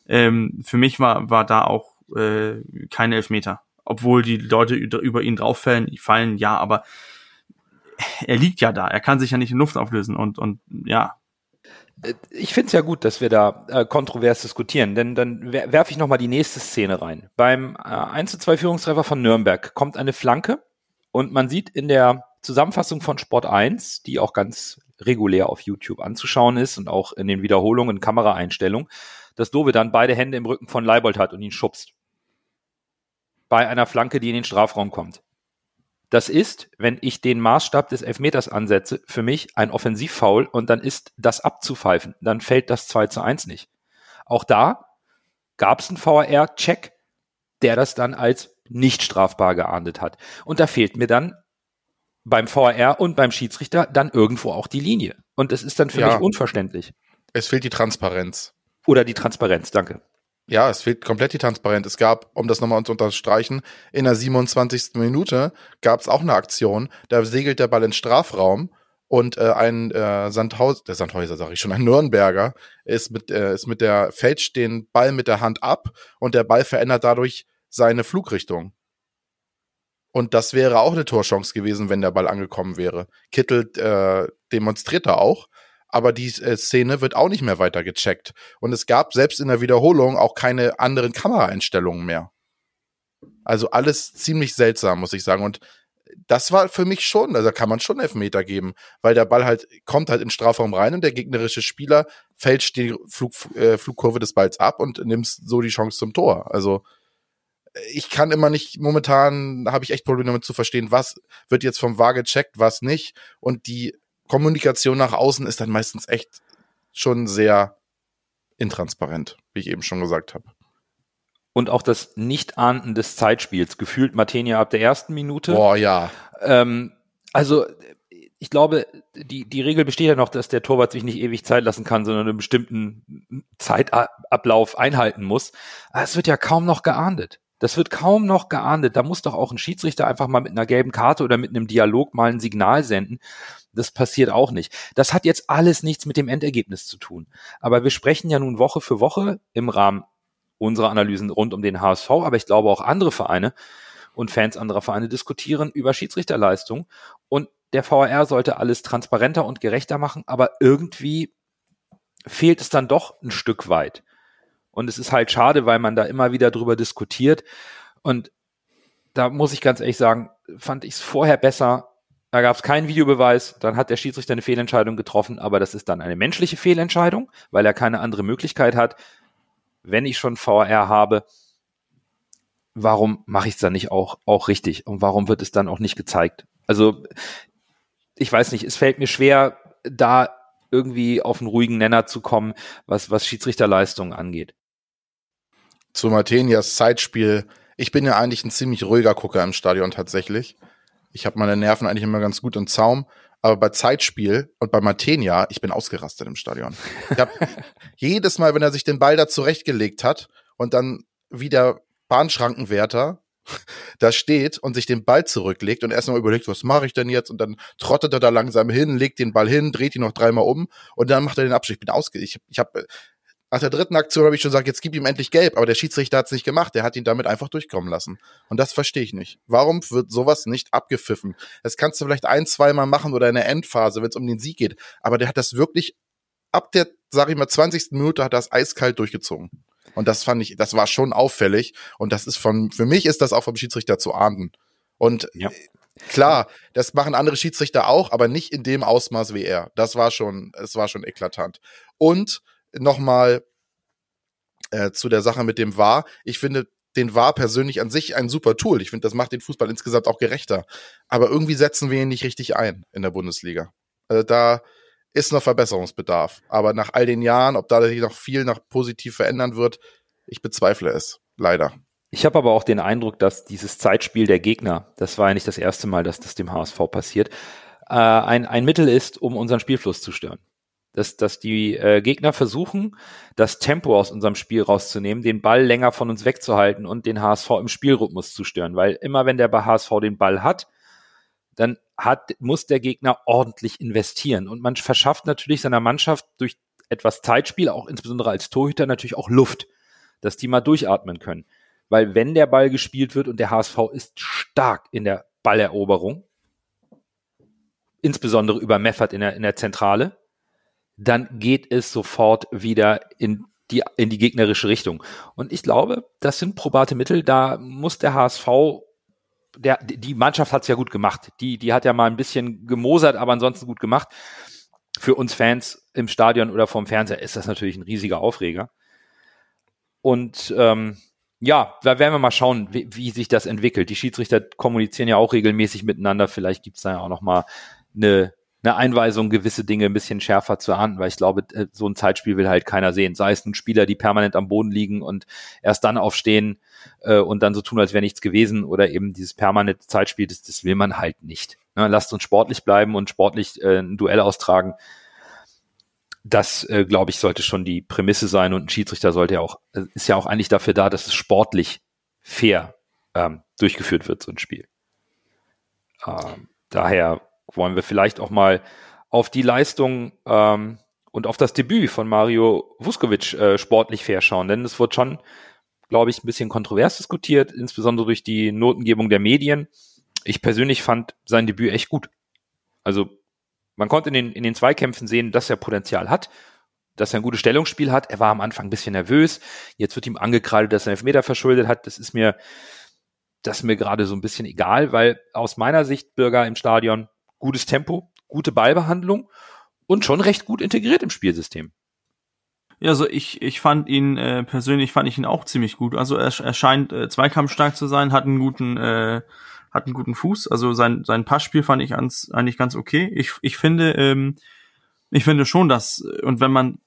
Ähm, für mich war, war da auch äh, keine Elfmeter. Obwohl die Leute über ihn drauf fallen, fallen, ja, aber er liegt ja da. Er kann sich ja nicht in Luft auflösen und, und ja. Ich finde es ja gut, dass wir da äh, kontrovers diskutieren, denn dann werfe ich nochmal die nächste Szene rein. Beim äh, 1 zu 2 Führungstreffer von Nürnberg kommt eine Flanke und man sieht in der Zusammenfassung von Sport 1, die auch ganz regulär auf YouTube anzuschauen ist und auch in den Wiederholungen Kameraeinstellungen, dass Dove dann beide Hände im Rücken von Leibold hat und ihn schubst. Bei einer Flanke, die in den Strafraum kommt. Das ist, wenn ich den Maßstab des Elfmeters ansetze, für mich ein Offensivfoul und dann ist das abzupfeifen. Dann fällt das 2 zu 1 nicht. Auch da gab es einen VAR-Check, der das dann als nicht strafbar geahndet hat. Und da fehlt mir dann beim VAR und beim Schiedsrichter dann irgendwo auch die Linie. Und es ist dann für ja. mich unverständlich. Es fehlt die Transparenz. Oder die Transparenz, danke. Ja, es fehlt komplett die Transparenz. Es gab, um das nochmal zu unterstreichen, in der 27. Minute gab es auch eine Aktion, da segelt der Ball ins Strafraum und äh, ein äh, Sandhaus, der Sandhäuser sage ich schon, ein Nürnberger ist mit, äh, ist mit der, fälscht den Ball mit der Hand ab und der Ball verändert dadurch seine Flugrichtung. Und das wäre auch eine Torchance gewesen, wenn der Ball angekommen wäre. Kittel äh, demonstriert da auch, aber die äh, Szene wird auch nicht mehr weiter gecheckt. Und es gab selbst in der Wiederholung auch keine anderen Kameraeinstellungen mehr. Also alles ziemlich seltsam, muss ich sagen. Und das war für mich schon, also kann man schon Elfmeter geben, weil der Ball halt kommt halt in den Strafraum rein und der gegnerische Spieler fälscht die Flug, äh, Flugkurve des Balls ab und nimmt so die Chance zum Tor. Also ich kann immer nicht, momentan habe ich echt Probleme damit zu verstehen, was wird jetzt vom VAR gecheckt, was nicht. Und die Kommunikation nach außen ist dann meistens echt schon sehr intransparent, wie ich eben schon gesagt habe. Und auch das Nicht-Ahnden des Zeitspiels, gefühlt Matenia ab der ersten Minute. Boah, ja. Ähm, also ich glaube, die, die Regel besteht ja noch, dass der Torwart sich nicht ewig Zeit lassen kann, sondern einen bestimmten Zeitablauf einhalten muss. Aber es wird ja kaum noch geahndet. Das wird kaum noch geahndet. Da muss doch auch ein Schiedsrichter einfach mal mit einer gelben Karte oder mit einem Dialog mal ein Signal senden. Das passiert auch nicht. Das hat jetzt alles nichts mit dem Endergebnis zu tun. Aber wir sprechen ja nun Woche für Woche im Rahmen unserer Analysen rund um den HSV, aber ich glaube auch andere Vereine und Fans anderer Vereine diskutieren über Schiedsrichterleistung. Und der VAR sollte alles transparenter und gerechter machen, aber irgendwie fehlt es dann doch ein Stück weit. Und es ist halt schade, weil man da immer wieder drüber diskutiert. Und da muss ich ganz ehrlich sagen, fand ich es vorher besser. Da gab es keinen Videobeweis, dann hat der Schiedsrichter eine Fehlentscheidung getroffen, aber das ist dann eine menschliche Fehlentscheidung, weil er keine andere Möglichkeit hat. Wenn ich schon VR habe, warum mache ich es dann nicht auch, auch richtig? Und warum wird es dann auch nicht gezeigt? Also, ich weiß nicht, es fällt mir schwer, da irgendwie auf einen ruhigen Nenner zu kommen, was, was Schiedsrichterleistungen angeht zu Martenias Zeitspiel. Ich bin ja eigentlich ein ziemlich ruhiger Gucker im Stadion tatsächlich. Ich habe meine Nerven eigentlich immer ganz gut im Zaum. Aber bei Zeitspiel und bei Martenia, ich bin ausgerastet im Stadion. Ich hab jedes Mal, wenn er sich den Ball da zurechtgelegt hat und dann wieder Bahnschrankenwärter da steht und sich den Ball zurücklegt und erstmal überlegt, was mache ich denn jetzt? Und dann trottet er da langsam hin, legt den Ball hin, dreht ihn noch dreimal um und dann macht er den Abschluss. Ich bin ausge... Ich, ich habe nach der dritten Aktion habe ich schon gesagt, jetzt gib ihm endlich gelb, aber der Schiedsrichter hat es nicht gemacht, der hat ihn damit einfach durchkommen lassen. Und das verstehe ich nicht. Warum wird sowas nicht abgepfiffen? Das kannst du vielleicht ein, zweimal machen oder in der Endphase, wenn es um den Sieg geht, aber der hat das wirklich ab der, sag ich mal, 20. Minute hat das eiskalt durchgezogen. Und das fand ich, das war schon auffällig und das ist von, für mich ist das auch vom Schiedsrichter zu ahnden. Und ja. Klar, das machen andere Schiedsrichter auch, aber nicht in dem Ausmaß wie er. Das war schon, es war schon eklatant. Und nochmal äh, zu der Sache mit dem VAR. Ich finde den VAR persönlich an sich ein super Tool. Ich finde, das macht den Fußball insgesamt auch gerechter. Aber irgendwie setzen wir ihn nicht richtig ein in der Bundesliga. Also da ist noch Verbesserungsbedarf. Aber nach all den Jahren, ob da sich noch viel nach positiv verändern wird, ich bezweifle es. Leider. Ich habe aber auch den Eindruck, dass dieses Zeitspiel der Gegner, das war ja nicht das erste Mal, dass das dem HSV passiert, äh, ein, ein Mittel ist, um unseren Spielfluss zu stören. Dass, dass die äh, Gegner versuchen, das Tempo aus unserem Spiel rauszunehmen, den Ball länger von uns wegzuhalten und den HSV im Spielrhythmus zu stören. Weil immer wenn der HSV den Ball hat, dann hat, muss der Gegner ordentlich investieren. Und man verschafft natürlich seiner Mannschaft durch etwas Zeitspiel, auch insbesondere als Torhüter, natürlich auch Luft, dass die mal durchatmen können. Weil wenn der Ball gespielt wird und der HSV ist stark in der Balleroberung, insbesondere über Meffert in der, in der Zentrale, dann geht es sofort wieder in die, in die gegnerische Richtung. Und ich glaube, das sind probate Mittel. Da muss der HSV, der, die Mannschaft hat es ja gut gemacht. Die, die hat ja mal ein bisschen gemosert, aber ansonsten gut gemacht. Für uns Fans im Stadion oder vom Fernseher ist das natürlich ein riesiger Aufreger. Und ähm, ja, da werden wir mal schauen, wie, wie, sich das entwickelt. Die Schiedsrichter kommunizieren ja auch regelmäßig miteinander. Vielleicht gibt es da ja auch noch mal eine, eine Einweisung, gewisse Dinge ein bisschen schärfer zu ahnden, weil ich glaube, äh, so ein Zeitspiel will halt keiner sehen. Sei es nun Spieler, die permanent am Boden liegen und erst dann aufstehen äh, und dann so tun, als wäre nichts gewesen oder eben dieses permanente Zeitspiel, das, das will man halt nicht. Ne? Lasst uns sportlich bleiben und sportlich äh, ein Duell austragen. Das, äh, glaube ich, sollte schon die Prämisse sein und ein Schiedsrichter sollte ja auch, äh, ist ja auch eigentlich dafür da, dass es sportlich fair ähm, durchgeführt wird, so ein Spiel. Ähm, daher wollen wir vielleicht auch mal auf die Leistung ähm, und auf das Debüt von Mario Vuskovic äh, sportlich fair schauen, denn es wird schon, glaube ich, ein bisschen kontrovers diskutiert, insbesondere durch die Notengebung der Medien. Ich persönlich fand sein Debüt echt gut. Also man konnte in den, in den Zweikämpfen sehen, dass er Potenzial hat, dass er ein gutes Stellungsspiel hat. Er war am Anfang ein bisschen nervös. Jetzt wird ihm angekreidet, dass er Elfmeter verschuldet hat. Das ist mir, das ist mir gerade so ein bisschen egal, weil aus meiner Sicht Bürger im Stadion gutes Tempo, gute Ballbehandlung und schon recht gut integriert im Spielsystem. Ja, also ich, ich fand ihn äh, persönlich fand ich ihn auch ziemlich gut. Also er, er scheint äh, zweikampfstark zu sein, hat einen guten äh, hat einen guten Fuß. Also sein sein Passspiel fand ich ans, eigentlich ganz okay. Ich, ich finde ähm, ich finde schon, dass und wenn man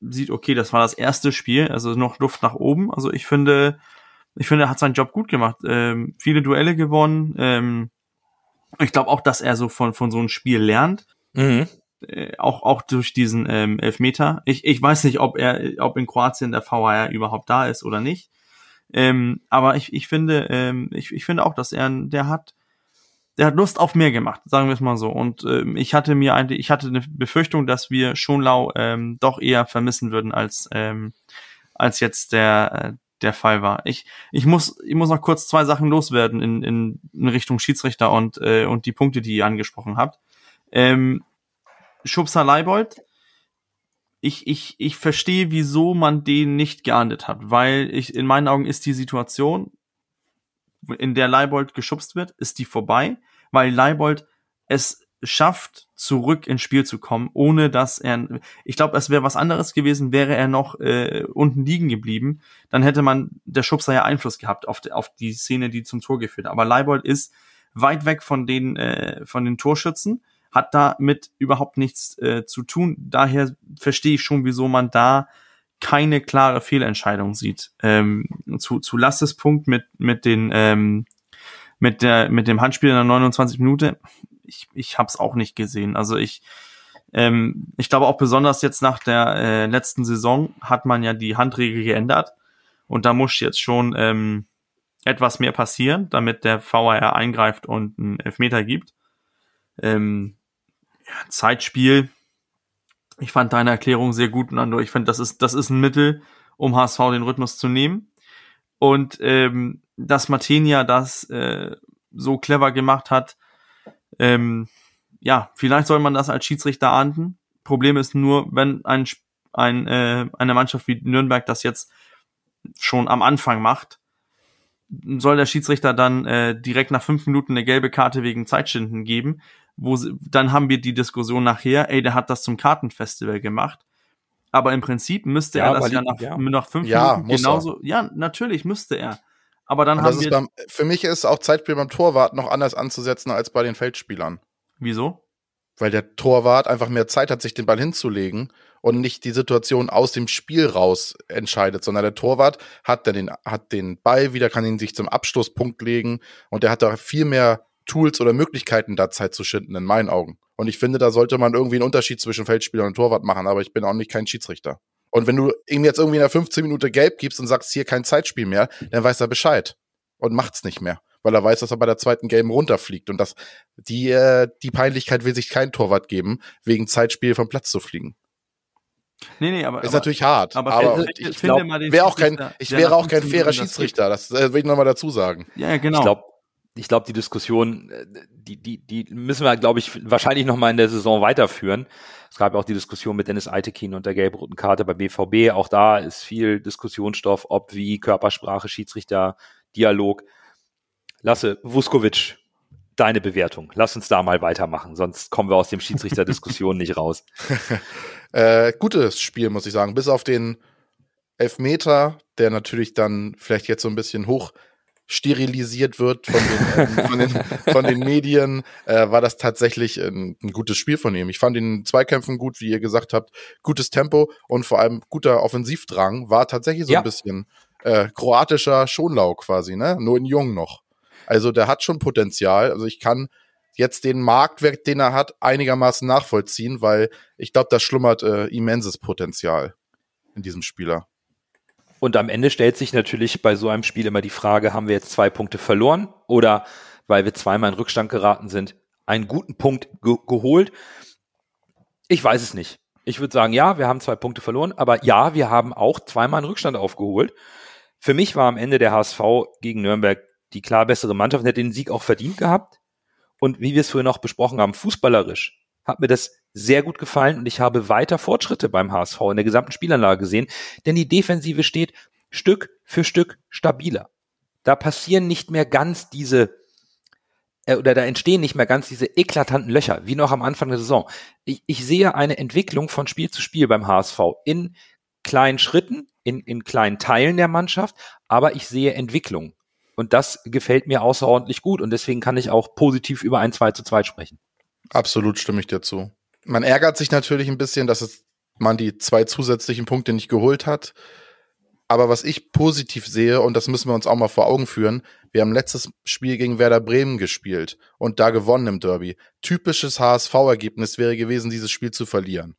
sieht, okay, das war das erste Spiel, also noch Luft nach oben. Also ich finde ich finde, er hat seinen Job gut gemacht. Ähm, viele Duelle gewonnen. Ähm, ich glaube auch, dass er so von, von so einem Spiel lernt. Mhm. Äh, auch, auch durch diesen ähm, Elfmeter. Ich, ich weiß nicht, ob er, ob in Kroatien der VAR überhaupt da ist oder nicht. Ähm, aber ich, ich finde, ähm, ich, ich finde auch, dass er, der hat, der hat Lust auf mehr gemacht, sagen wir es mal so. Und ähm, ich hatte mir eigentlich, ich hatte eine Befürchtung, dass wir Schonlau ähm, doch eher vermissen würden als ähm, als jetzt der äh, der Fall war. Ich, ich muss, ich muss noch kurz zwei Sachen loswerden in, in, in Richtung Schiedsrichter und, äh, und die Punkte, die ihr angesprochen habt. Ähm, Schubser Leibold, ich, ich, ich verstehe, wieso man den nicht geahndet hat, weil ich, in meinen Augen ist die Situation, in der Leibold geschubst wird, ist die vorbei, weil Leibold es schafft, zurück ins Spiel zu kommen, ohne dass er, ich glaube, es wäre was anderes gewesen, wäre er noch äh, unten liegen geblieben, dann hätte man der Schubser ja Einfluss gehabt auf die, auf die Szene, die zum Tor geführt. Aber Leibold ist weit weg von den äh, von den Torschützen, hat damit überhaupt nichts äh, zu tun. Daher verstehe ich schon, wieso man da keine klare Fehlentscheidung sieht. Ähm, zu, zu Lasses Punkt mit mit den ähm, mit der mit dem Handspiel in der 29 Minute ich, ich habe es auch nicht gesehen. Also ich, ähm, ich glaube auch besonders jetzt nach der äh, letzten Saison hat man ja die Handregel geändert und da muss jetzt schon ähm, etwas mehr passieren, damit der VAR eingreift und einen Elfmeter gibt. Ähm, ja, Zeitspiel. Ich fand deine Erklärung sehr gut, Nando. Ich finde, das ist, das ist ein Mittel, um HSV den Rhythmus zu nehmen. Und ähm, dass Martinia das äh, so clever gemacht hat, ähm, ja, vielleicht soll man das als Schiedsrichter ahnden. Problem ist nur, wenn ein, ein, äh, eine Mannschaft wie Nürnberg das jetzt schon am Anfang macht, soll der Schiedsrichter dann äh, direkt nach fünf Minuten eine gelbe Karte wegen Zeitschinden geben, wo sie, dann haben wir die Diskussion nachher, ey, der hat das zum Kartenfestival gemacht. Aber im Prinzip müsste ja, er das ja nach, ja. nach fünf ja, Minuten genauso. Er. Ja, natürlich müsste er. Aber dann haben wir. Beim, für mich ist auch Zeitspiel beim Torwart noch anders anzusetzen als bei den Feldspielern. Wieso? Weil der Torwart einfach mehr Zeit hat, sich den Ball hinzulegen und nicht die Situation aus dem Spiel raus entscheidet, sondern der Torwart hat den, hat den Ball wieder, kann ihn sich zum Abschlusspunkt legen und der hat da viel mehr Tools oder Möglichkeiten, da Zeit zu schinden, in meinen Augen. Und ich finde, da sollte man irgendwie einen Unterschied zwischen Feldspieler und Torwart machen, aber ich bin auch nicht kein Schiedsrichter. Und wenn du ihm jetzt irgendwie in der 15 Minute gelb gibst und sagst, hier kein Zeitspiel mehr, dann weiß er Bescheid und macht's nicht mehr. Weil er weiß, dass er bei der zweiten Game runterfliegt und dass die, äh, die Peinlichkeit will sich kein Torwart geben, wegen Zeitspiel vom Platz zu fliegen. Nee, nee, aber. Ist aber, natürlich hart, aber aber, ich, ich finde glaub, mal den wär auch kein, Schiedsrichter, ich wäre auch kein 15 fairer Minuten das Schiedsrichter, das äh, will ich nochmal dazu sagen. Ja, ja, genau. Ich glaube, ich glaube, die Diskussion, äh, die, die, die müssen wir, glaube ich, wahrscheinlich noch mal in der Saison weiterführen. Es gab ja auch die Diskussion mit Dennis Eitekin und der gelb-roten Karte bei BVB. Auch da ist viel Diskussionsstoff, ob wie Körpersprache, Schiedsrichter, Dialog. Lasse, Vuskovic, deine Bewertung. Lass uns da mal weitermachen, sonst kommen wir aus dem Schiedsrichter-Diskussion nicht raus. Äh, gutes Spiel, muss ich sagen. Bis auf den Elfmeter, der natürlich dann vielleicht jetzt so ein bisschen hoch sterilisiert wird von den, ähm, von den, von den Medien, äh, war das tatsächlich ein, ein gutes Spiel von ihm. Ich fand ihn in Zweikämpfen gut, wie ihr gesagt habt, gutes Tempo und vor allem guter Offensivdrang. War tatsächlich so Ja. ein bisschen äh, kroatischer Schonlau quasi, ne? Nur in Jung noch. Also der hat schon Potenzial. Also ich kann jetzt den Marktwert, den er hat, einigermaßen nachvollziehen, weil ich glaube, da schlummert äh, immenses Potenzial in diesem Spieler. Und am Ende stellt sich natürlich bei so einem Spiel immer die Frage, haben wir jetzt zwei Punkte verloren oder weil wir zweimal in Rückstand geraten sind, einen guten Punkt ge geholt? Ich weiß es nicht. Ich würde sagen, ja, wir haben zwei Punkte verloren, aber ja, wir haben auch zweimal einen Rückstand aufgeholt. Für mich war am Ende der HSV gegen Nürnberg die klar bessere Mannschaft und hätte den Sieg auch verdient gehabt. Und wie wir es vorhin noch besprochen haben, fußballerisch hat mir das sehr gut gefallen und ich habe weiter Fortschritte beim HSV in der gesamten Spielanlage gesehen, denn die Defensive steht Stück für Stück stabiler. Da passieren nicht mehr ganz diese äh, oder da entstehen nicht mehr ganz diese eklatanten Löcher, wie noch am Anfang der Saison. Ich, ich sehe eine Entwicklung von Spiel zu Spiel beim HSV in kleinen Schritten, in, in kleinen Teilen der Mannschaft, aber ich sehe Entwicklung. Und das gefällt mir außerordentlich gut und deswegen kann ich auch positiv über ein 2 zu 2 sprechen. Absolut stimme ich dir zu. Man ärgert sich natürlich ein bisschen, dass es, man die zwei zusätzlichen Punkte nicht geholt hat. Aber was ich positiv sehe, und das müssen wir uns auch mal vor Augen führen, wir haben letztes Spiel gegen Werder Bremen gespielt und da gewonnen im Derby. Typisches HSV-Ergebnis wäre gewesen, dieses Spiel zu verlieren.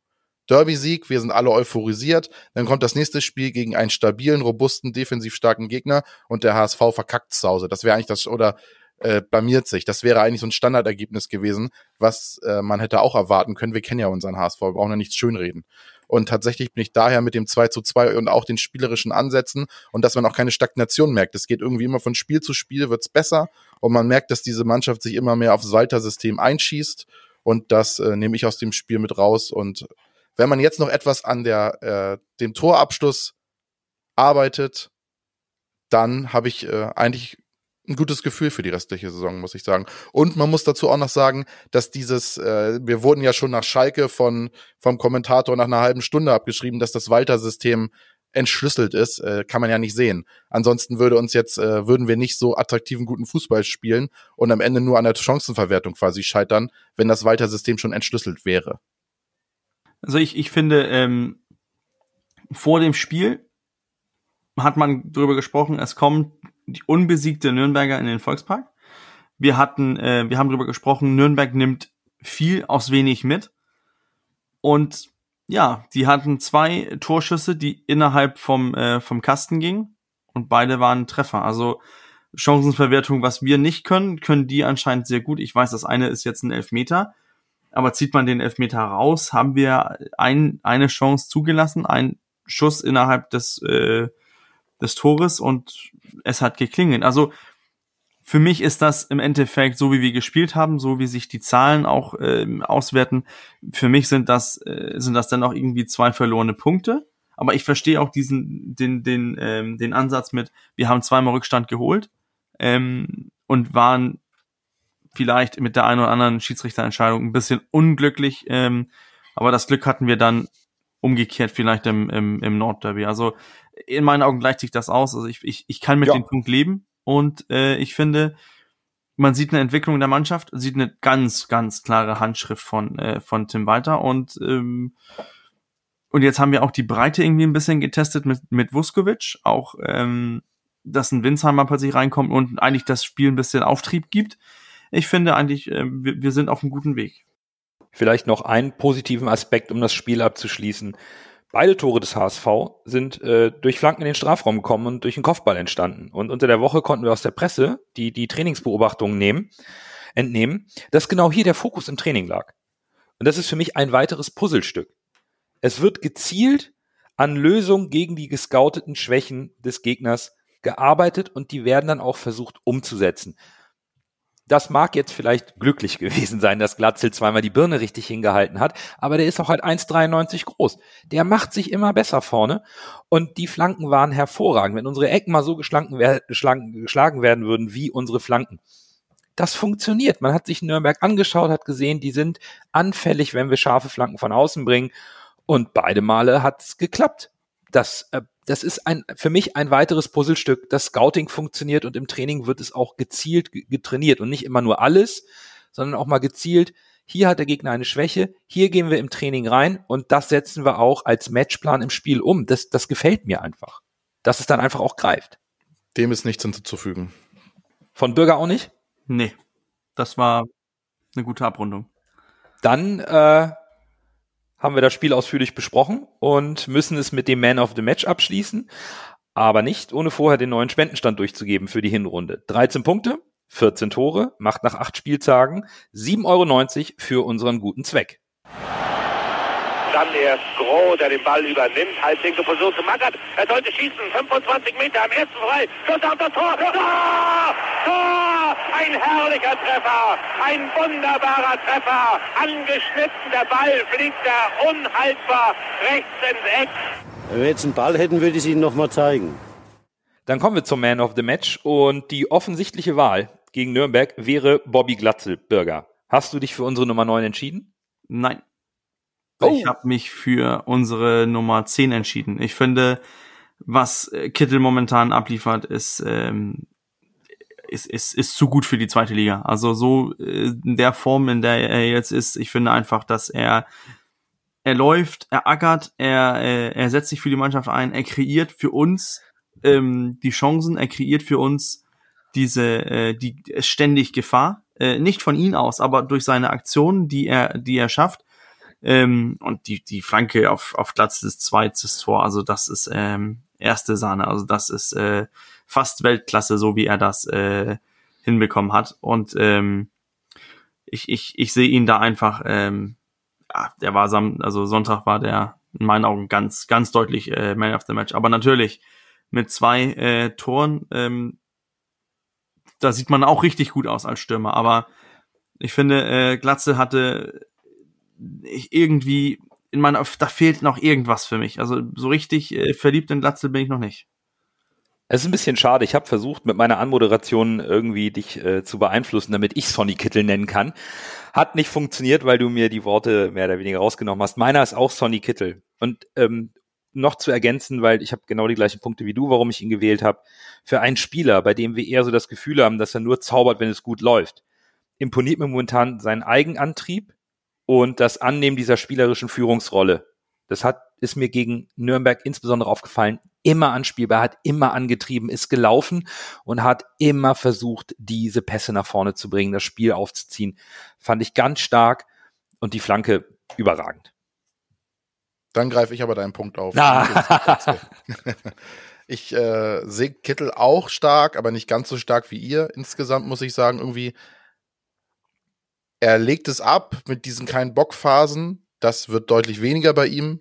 Derby-Sieg, wir sind alle euphorisiert, dann kommt das nächste Spiel gegen einen stabilen, robusten, defensiv starken Gegner und der HSV verkackt zu Hause. Das wäre eigentlich das, oder äh, blamiert sich. Das wäre eigentlich so ein Standardergebnis gewesen, was äh, man hätte auch erwarten können. Wir kennen ja unseren HSV, wir brauchen ja nichts schönreden. Und tatsächlich bin ich daher mit dem 2 zu 2 und auch den spielerischen Ansätzen und dass man auch keine Stagnation merkt. Es geht irgendwie immer von Spiel zu Spiel, wird's besser und man merkt, dass diese Mannschaft sich immer mehr aufs Walter-System einschießt und das äh, nehme ich aus dem Spiel mit raus. Und wenn man jetzt noch etwas an der, äh, dem Torabschluss arbeitet, dann habe ich äh, eigentlich ein gutes Gefühl für die restliche Saison, muss ich sagen. Und man muss dazu auch noch sagen, dass dieses, äh, wir wurden ja schon nach Schalke von, vom Kommentator nach einer halben Stunde abgeschrieben, dass das Walter-System entschlüsselt ist, äh, kann man ja nicht sehen. Ansonsten würde uns jetzt, äh, würden wir nicht so attraktiven guten Fußball spielen und am Ende nur an der Chancenverwertung quasi scheitern, wenn das Walter-System schon entschlüsselt wäre. Also ich, ich finde, ähm, vor dem Spiel hat man darüber gesprochen, es kommt die unbesiegte Nürnberger in den Volkspark. Wir hatten, äh, wir haben darüber gesprochen, Nürnberg nimmt viel aus wenig mit. Und ja, die hatten zwei Torschüsse, die innerhalb vom, äh, vom Kasten gingen. Und beide waren Treffer. Also Chancenverwertung, was wir nicht können, können die anscheinend sehr gut. Ich weiß, das eine ist jetzt ein Elfmeter. Aber zieht man den Elfmeter raus, haben wir ein, eine Chance zugelassen, ein Schuss innerhalb des, äh, des Tores und es hat geklingelt. Also für mich ist das im Endeffekt so, wie wir gespielt haben, so wie sich die Zahlen auch ähm, auswerten. Für mich sind das äh, sind das dann auch irgendwie zwei verlorene Punkte. Aber ich verstehe auch diesen den den ähm, den Ansatz mit, wir haben zweimal Rückstand geholt ähm, und waren vielleicht mit der einen oder anderen Schiedsrichterentscheidung ein bisschen unglücklich. Ähm, aber das Glück hatten wir dann umgekehrt vielleicht im, im, im Nordderby. Also in meinen Augen gleicht sich das aus. Also ich, ich, ich kann mit Ja. dem Punkt leben und äh, ich finde, man sieht eine Entwicklung in der Mannschaft, sieht eine ganz, ganz klare Handschrift von, äh, von Tim Walter und ähm, und jetzt haben wir auch die Breite irgendwie ein bisschen getestet mit, mit Vuskovic, auch ähm, dass ein Winsheimer plötzlich reinkommt und eigentlich das Spiel ein bisschen Auftrieb gibt. Ich finde eigentlich, äh, wir, wir sind auf einem guten Weg. Vielleicht noch einen positiven Aspekt, um das Spiel abzuschließen. Beide Tore des HSV sind äh, durch Flanken in den Strafraum gekommen und durch einen Kopfball entstanden. Und unter der Woche konnten wir aus der Presse die, die Trainingsbeobachtungen nehmen, entnehmen, dass genau hier der Fokus im Training lag. Und das ist für mich ein weiteres Puzzlestück. Es wird gezielt an Lösungen gegen die gescouteten Schwächen des Gegners gearbeitet und die werden dann auch versucht umzusetzen. Das mag jetzt vielleicht glücklich gewesen sein, dass Glatzel zweimal die Birne richtig hingehalten hat, aber der ist auch halt 1,93 groß. Der macht sich immer besser vorne und die Flanken waren hervorragend. Wenn unsere Ecken mal so geschlagen werden würden wie unsere Flanken, das funktioniert. Man hat sich Nürnberg angeschaut, hat gesehen, die sind anfällig, wenn wir scharfe Flanken von außen bringen. Und beide Male hat es geklappt. Das, äh, das ist ein, für mich ein weiteres Puzzlestück. Das Scouting funktioniert und im Training wird es auch gezielt getrainiert und nicht immer nur alles, sondern auch mal gezielt. Hier hat der Gegner eine Schwäche, hier gehen wir im Training rein und das setzen wir auch als Matchplan im Spiel um. Das, das gefällt mir einfach. Dass es dann einfach auch greift. Dem ist nichts hinzuzufügen. Von Bürger auch nicht? Nee, das war eine gute Abrundung. Dann äh, haben wir das Spiel ausführlich besprochen und müssen es mit dem Man of the Match abschließen, aber nicht ohne vorher den neuen Spendenstand durchzugeben für die Hinrunde. 13 Punkte, 14 Tore, macht nach acht Spieltagen 7,90 Euro für unseren guten Zweck. Dann erst Groh, der den Ball übernimmt. Halblinke Position zu Mackert. Er sollte schießen. 25 Meter am ersten frei. Schuss auf das Tor. Tor! Tor! Ein herrlicher Treffer. Ein wunderbarer Treffer. Angeschnitten. Der Ball fliegt er unhaltbar rechts ins Eck. Wenn wir jetzt einen Ball hätten, würde ich es Ihnen nochmal zeigen. Dann kommen wir zum Man of the Match und die offensichtliche Wahl gegen Nürnberg wäre Bobby Glatzel, Bürger. Hast du dich für unsere Nummer 9 entschieden? Nein. Oh. Ich habe mich für unsere Nummer 10 entschieden. Ich finde, was äh, Kittel momentan abliefert, ist, ähm, ist, ist, ist zu gut für die zweite Liga. Also so äh, in der Form, in der er jetzt ist, ich finde einfach, dass er er läuft, er ackert, er, äh, er setzt sich für die Mannschaft ein, er kreiert für uns ähm, die Chancen, er kreiert für uns diese äh, die ständig Gefahr, äh, nicht von ihm aus, aber durch seine Aktionen, die er die er schafft ähm, und die, die Flanke auf, auf Glatz des zweites Tor, also das ist ähm, erste Sahne, also das ist äh, fast Weltklasse, so wie er das äh, hinbekommen hat. Und ähm, ich, ich, ich sehe ihn da einfach, ähm, ja, der war sam also Sonntag war der in meinen Augen ganz, ganz deutlich äh, Man of the Match. Aber natürlich mit zwei äh, Toren, ähm, da sieht man auch richtig gut aus als Stürmer. Aber ich finde, äh, Glatze hatte ich irgendwie in meiner, da fehlt noch irgendwas für mich. Also so richtig äh, verliebt in Glatzel bin ich noch nicht. Es ist ein bisschen schade. Ich habe versucht, mit meiner Anmoderation irgendwie dich äh, zu beeinflussen, damit ich Sonny Kittel nennen kann. Hat nicht funktioniert, weil du mir die Worte mehr oder weniger rausgenommen hast. Meiner ist auch Sonny Kittel. Und ähm, noch zu ergänzen, weil ich habe genau die gleichen Punkte wie du, warum ich ihn gewählt habe. Für einen Spieler, bei dem wir eher so das Gefühl haben, dass er nur zaubert, wenn es gut läuft, imponiert mir momentan sein Eigenantrieb, und das Annehmen dieser spielerischen Führungsrolle. Das hat, ist mir gegen Nürnberg insbesondere aufgefallen, immer anspielbar, hat immer angetrieben, ist gelaufen und hat immer versucht, diese Pässe nach vorne zu bringen, das Spiel aufzuziehen. Fand ich ganz stark und die Flanke überragend. Dann greife ich aber deinen Punkt auf. Ah. ich äh, sehe Kittel auch stark, aber nicht ganz so stark wie ihr. Insgesamt muss ich sagen, irgendwie er legt es ab mit diesen keinen Bockphasen. Das wird deutlich weniger bei ihm.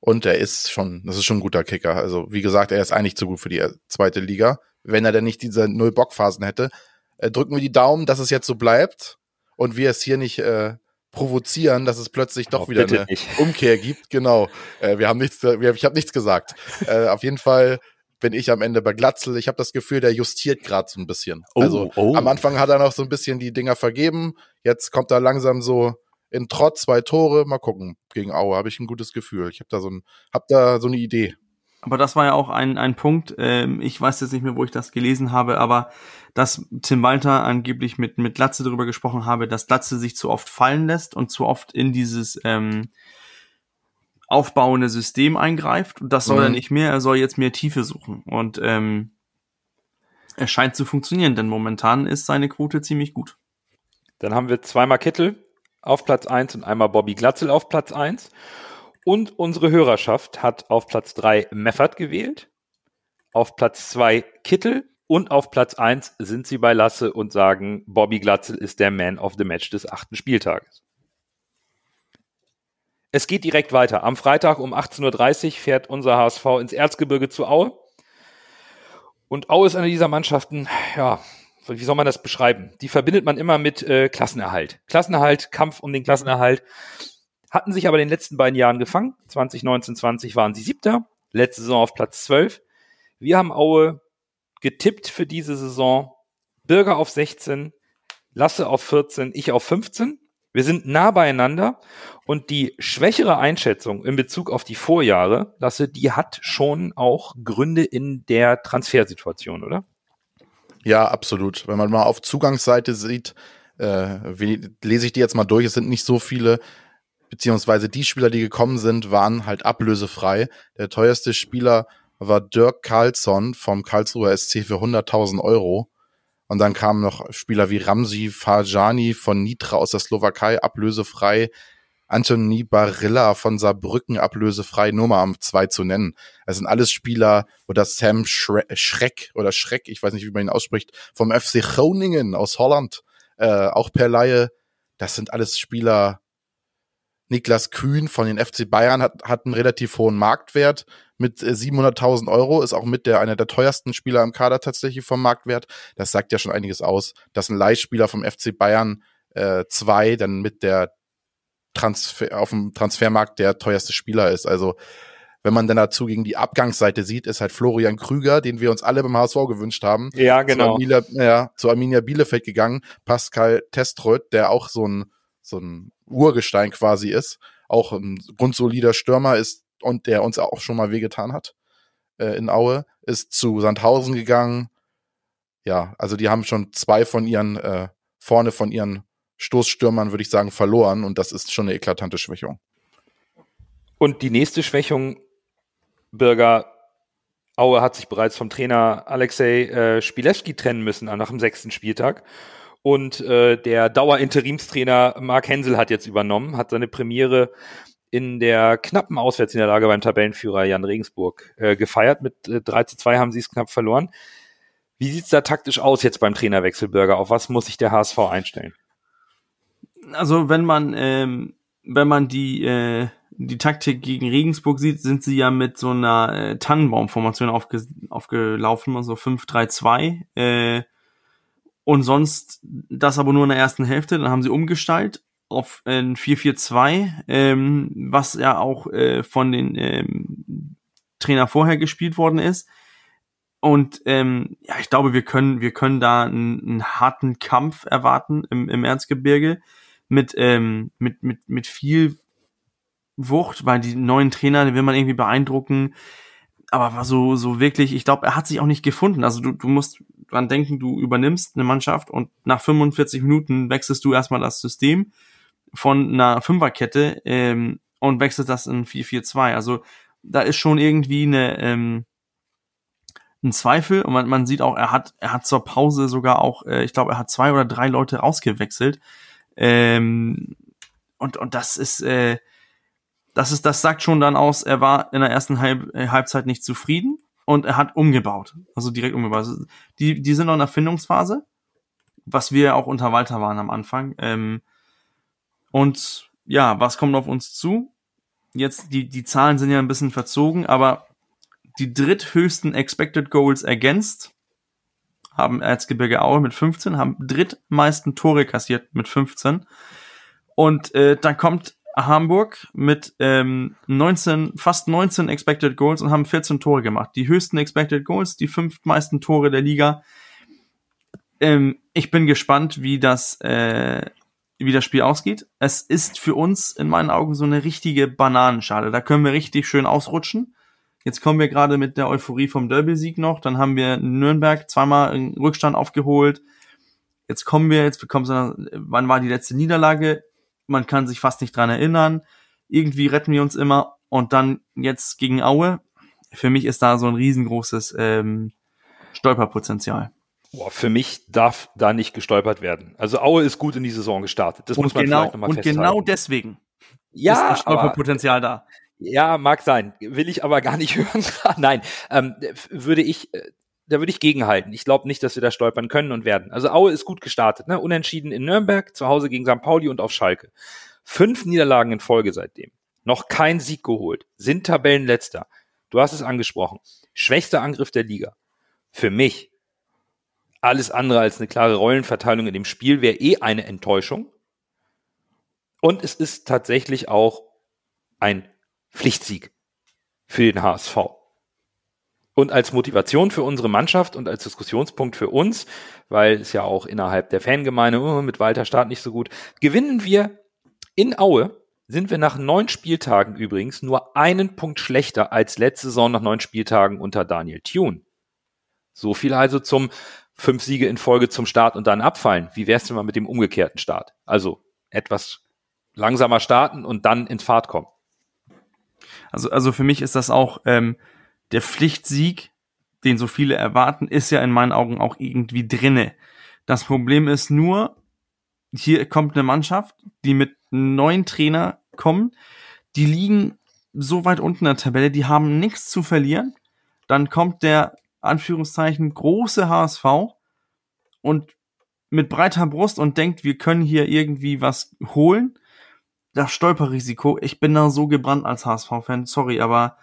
Und er ist schon, das ist schon ein guter Kicker. Also, wie gesagt, er ist eigentlich zu gut für die zweite Liga. Wenn er denn nicht diese null Bockphasen hätte, äh, drücken wir die Daumen, dass es jetzt so bleibt und wir es hier nicht äh, provozieren, dass es plötzlich doch oh, wieder eine nicht. Umkehr gibt. Genau. Äh, wir haben nichts, wir, ich habe nichts gesagt. äh, auf jeden Fall bin ich am Ende bei Glatzel. Ich habe das Gefühl, der justiert gerade so ein bisschen. Oh, also oh. am Anfang hat er noch so ein bisschen die Dinger vergeben. Jetzt kommt er langsam so in Trott, zwei Tore. Mal gucken. Gegen Aue habe ich ein gutes Gefühl. Ich habe da so ein, hab da so eine Idee. Aber das war ja auch ein, ein Punkt, ähm, ich weiß jetzt nicht mehr, wo ich das gelesen habe, aber dass Tim Walter angeblich mit, mit Glatze darüber gesprochen habe, dass Glatze sich zu oft fallen lässt und zu oft in dieses ähm, aufbauende System eingreift. Und das soll mhm. er nicht mehr, er soll jetzt mehr Tiefe suchen. Und ähm, es scheint zu funktionieren, denn momentan ist seine Quote ziemlich gut. Dann haben wir zweimal Kittel auf Platz 1 und einmal Bobby Glatzel auf Platz 1. Und unsere Hörerschaft hat auf Platz 3 Meffert gewählt, auf Platz 2 Kittel und auf Platz 1 sind sie bei Lasse und sagen, Bobby Glatzel ist der Man of the Match des achten Spieltages. Es geht direkt weiter. Am Freitag um 18.30 Uhr fährt unser HSV ins Erzgebirge zu Aue. Und Aue ist eine dieser Mannschaften, ja, wie soll man das beschreiben? Die verbindet man immer mit äh, Klassenerhalt. Klassenerhalt, Kampf um den Klassenerhalt. Hatten sich aber in den letzten beiden Jahren gefangen. 2019, 20 waren sie siebter. Letzte Saison auf Platz 12. Wir haben Aue getippt für diese Saison. Bürger auf 16, Lasse auf 14, ich auf 15. Wir sind nah beieinander und die schwächere Einschätzung in Bezug auf die Vorjahre, Lasse, die hat schon auch Gründe in der Transfersituation, oder? Ja, absolut. Wenn man mal auf Zugangsseite sieht, äh, wie, lese ich die jetzt mal durch, es sind nicht so viele, beziehungsweise die Spieler, die gekommen sind, waren halt ablösefrei. Der teuerste Spieler war Dirk Carlsson vom Karlsruher SC für 100.000 Euro. Und dann kamen noch Spieler wie Ramsi Farjani von Nitra aus der Slowakei, ablösefrei. Anthony Barilla von Saarbrücken ablösefrei, nur mal um zwei zu nennen. Es sind alles Spieler oder Sam Schre Schreck oder Schreck, ich weiß nicht, wie man ihn ausspricht, vom FC Groningen aus Holland, äh, auch per Laie. Das sind alles Spieler. Niklas Kühn von den FC Bayern hat, hat einen relativ hohen Marktwert mit 700.000 äh, Euro, ist auch mit der einer der teuersten Spieler im Kader tatsächlich vom Marktwert. Das sagt ja schon einiges aus, dass ein Leihspieler vom FC Bayern äh, zwei dann mit der Transfer, auf dem Transfermarkt der teuerste Spieler ist. Also wenn man dann dazu gegen die Abgangsseite sieht, ist halt Florian Krüger, den wir uns alle beim HSV gewünscht haben. Ja, genau. Zu Arminia, ja, zu Arminia Bielefeld gegangen. Pascal Teströth, der auch so ein, so ein Urgestein quasi ist. Auch ein grundsolider Stürmer ist und der uns auch schon mal wehgetan hat äh, in Aue, ist zu Sandhausen gegangen. Ja, also die haben schon zwei von ihren, äh, vorne von ihren Stoßstürmern, würde ich sagen, verloren und das ist schon eine eklatante Schwächung. Und die nächste Schwächung, Bürger, Aue hat sich bereits vom Trainer Alexei äh, Spilewski trennen müssen nach dem sechsten Spieltag. Und äh, der Dauerinterimstrainer Marc Hensel hat jetzt übernommen, hat seine Premiere in der knappen Auswärtsniederlage beim Tabellenführer Jan Regensburg äh, gefeiert. Mit äh, 3 zu 2 haben sie es knapp verloren. Wie sieht's da taktisch aus jetzt beim Trainerwechsel, Bürger? Auf was muss sich der HSV einstellen? Also wenn man ähm, wenn man die äh, die Taktik gegen Regensburg sieht, sind sie ja mit so einer äh, Tannenbaumformation aufge aufgelaufen, also 5-3-2. Äh, und sonst das aber nur in der ersten Hälfte. Dann haben sie umgestaltet auf ein 4-4-2, ähm, was ja auch äh, von den ähm, Trainer vorher gespielt worden ist. Und ähm, ja, ich glaube, wir können, wir können da einen, einen harten Kampf erwarten im, im Erzgebirge mit, ähm, mit, mit, mit viel Wucht, weil die neuen Trainer, die will man irgendwie beeindrucken. Aber war so, so wirklich, ich glaube, er hat sich auch nicht gefunden. Also du, du musst dran denken, du übernimmst eine Mannschaft und nach 45 Minuten wechselst du erstmal das System von einer Fünferkette ähm, und wechselt das in 4-4-2. Also da ist schon irgendwie eine ähm, ein Zweifel und man, man sieht auch, er hat er hat zur Pause sogar auch, äh, ich glaube, er hat zwei oder drei Leute rausgewechselt ähm, und und das ist äh, das ist das sagt schon dann aus, er war in der ersten Halb, äh, Halbzeit nicht zufrieden und er hat umgebaut, also direkt umgebaut. Also die die sind noch in der Findungsphase, was wir auch unter Walter waren am Anfang. Ähm, und ja, was kommt auf uns zu? Jetzt, die, die Zahlen sind ja ein bisschen verzogen, aber die dritthöchsten Expected Goals ergänzt haben Erzgebirge Aue mit 15, haben drittmeisten Tore kassiert mit 15. Und äh, dann kommt Hamburg mit ähm, 19, fast 19 Expected Goals und haben 14 Tore gemacht. Die höchsten Expected Goals, die fünf meisten Tore der Liga. Ähm, ich bin gespannt, wie das äh, wie das Spiel ausgeht. Es ist für uns in meinen Augen so eine richtige Bananenschale. Da können wir richtig schön ausrutschen. Jetzt kommen wir gerade mit der Euphorie vom Derby-Sieg noch. Dann haben wir Nürnberg zweimal einen Rückstand aufgeholt. Jetzt kommen wir, jetzt bekommen wir, wann war die letzte Niederlage? Man kann sich fast nicht dran erinnern. Irgendwie retten wir uns immer. Und dann jetzt gegen Aue. Für mich ist da so ein riesengroßes ähm, Stolperpotenzial. Boah, für mich darf da nicht gestolpert werden. Also Aue ist gut in die Saison gestartet. Das und muss man genau, vielleicht nochmal und festhalten. genau deswegen ja, ist das aber, Stolperpotenzial da. ja, mag sein. Will ich aber gar nicht hören. Nein, ähm, würde ich, äh, da würde ich gegenhalten. Ich glaube nicht, dass wir da stolpern können und werden. Also Aue ist gut gestartet. Ne? Unentschieden in Nürnberg, zu Hause gegen St. Pauli und auf Schalke. Fünf Niederlagen in Folge seitdem. Noch kein Sieg geholt. Sind Tabellenletzter. Du hast es angesprochen. Schwächster Angriff der Liga. Für mich alles andere als eine klare Rollenverteilung in dem Spiel wäre eh eine Enttäuschung. Und es ist tatsächlich auch ein Pflichtsieg für den HSV. Und als Motivation für unsere Mannschaft und als Diskussionspunkt für uns, weil es ja auch innerhalb der Fangemeinde oh, mit Walter Start nicht so gut, gewinnen wir in Aue, sind wir nach neun Spieltagen übrigens nur einen Punkt schlechter als letzte Saison nach neun Spieltagen unter Daniel Thune. So viel also zum fünf Siege in Folge zum Start und dann abfallen. Wie wär's denn mal mit dem umgekehrten Start? Also etwas langsamer starten und dann ins Fahrt kommen. Also, also für mich ist das auch ähm, der Pflichtsieg, den so viele erwarten, ist ja in meinen Augen auch irgendwie drinne. Das Problem ist nur, hier kommt eine Mannschaft, die mit neuen Trainer kommen, die liegen so weit unten in der Tabelle, die haben nichts zu verlieren. Dann kommt der Anführungszeichen große HSV und mit breiter Brust und denkt, wir können hier irgendwie was holen. Das Stolperrisiko, ich bin da so gebrannt als HSV-Fan, sorry, aber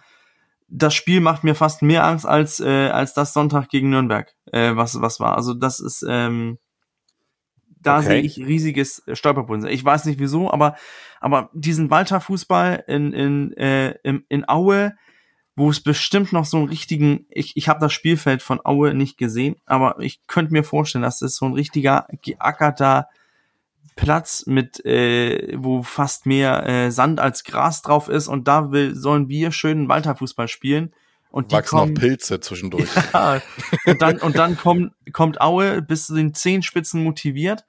das Spiel macht mir fast mehr Angst als äh, als das Sonntag gegen Nürnberg, äh, was was war. Also das ist ähm, da Okay. sehe ich riesiges Stolperpotenzial. Ich weiß nicht wieso, aber aber diesen Walter Fußball in in äh, in, in Aue, wo es bestimmt noch so einen richtigen, ich ich habe das Spielfeld von Aue nicht gesehen, aber ich könnte mir vorstellen, dass es so ein richtiger geackerter Platz mit, äh, wo fast mehr äh, Sand als Gras drauf ist und da will, sollen wir schönen Walter-Fußball spielen und die Wachsen auch kommen, Pilze zwischendurch. ja, und dann, und dann kommt, kommt Aue bis zu den Zehenspitzen motiviert.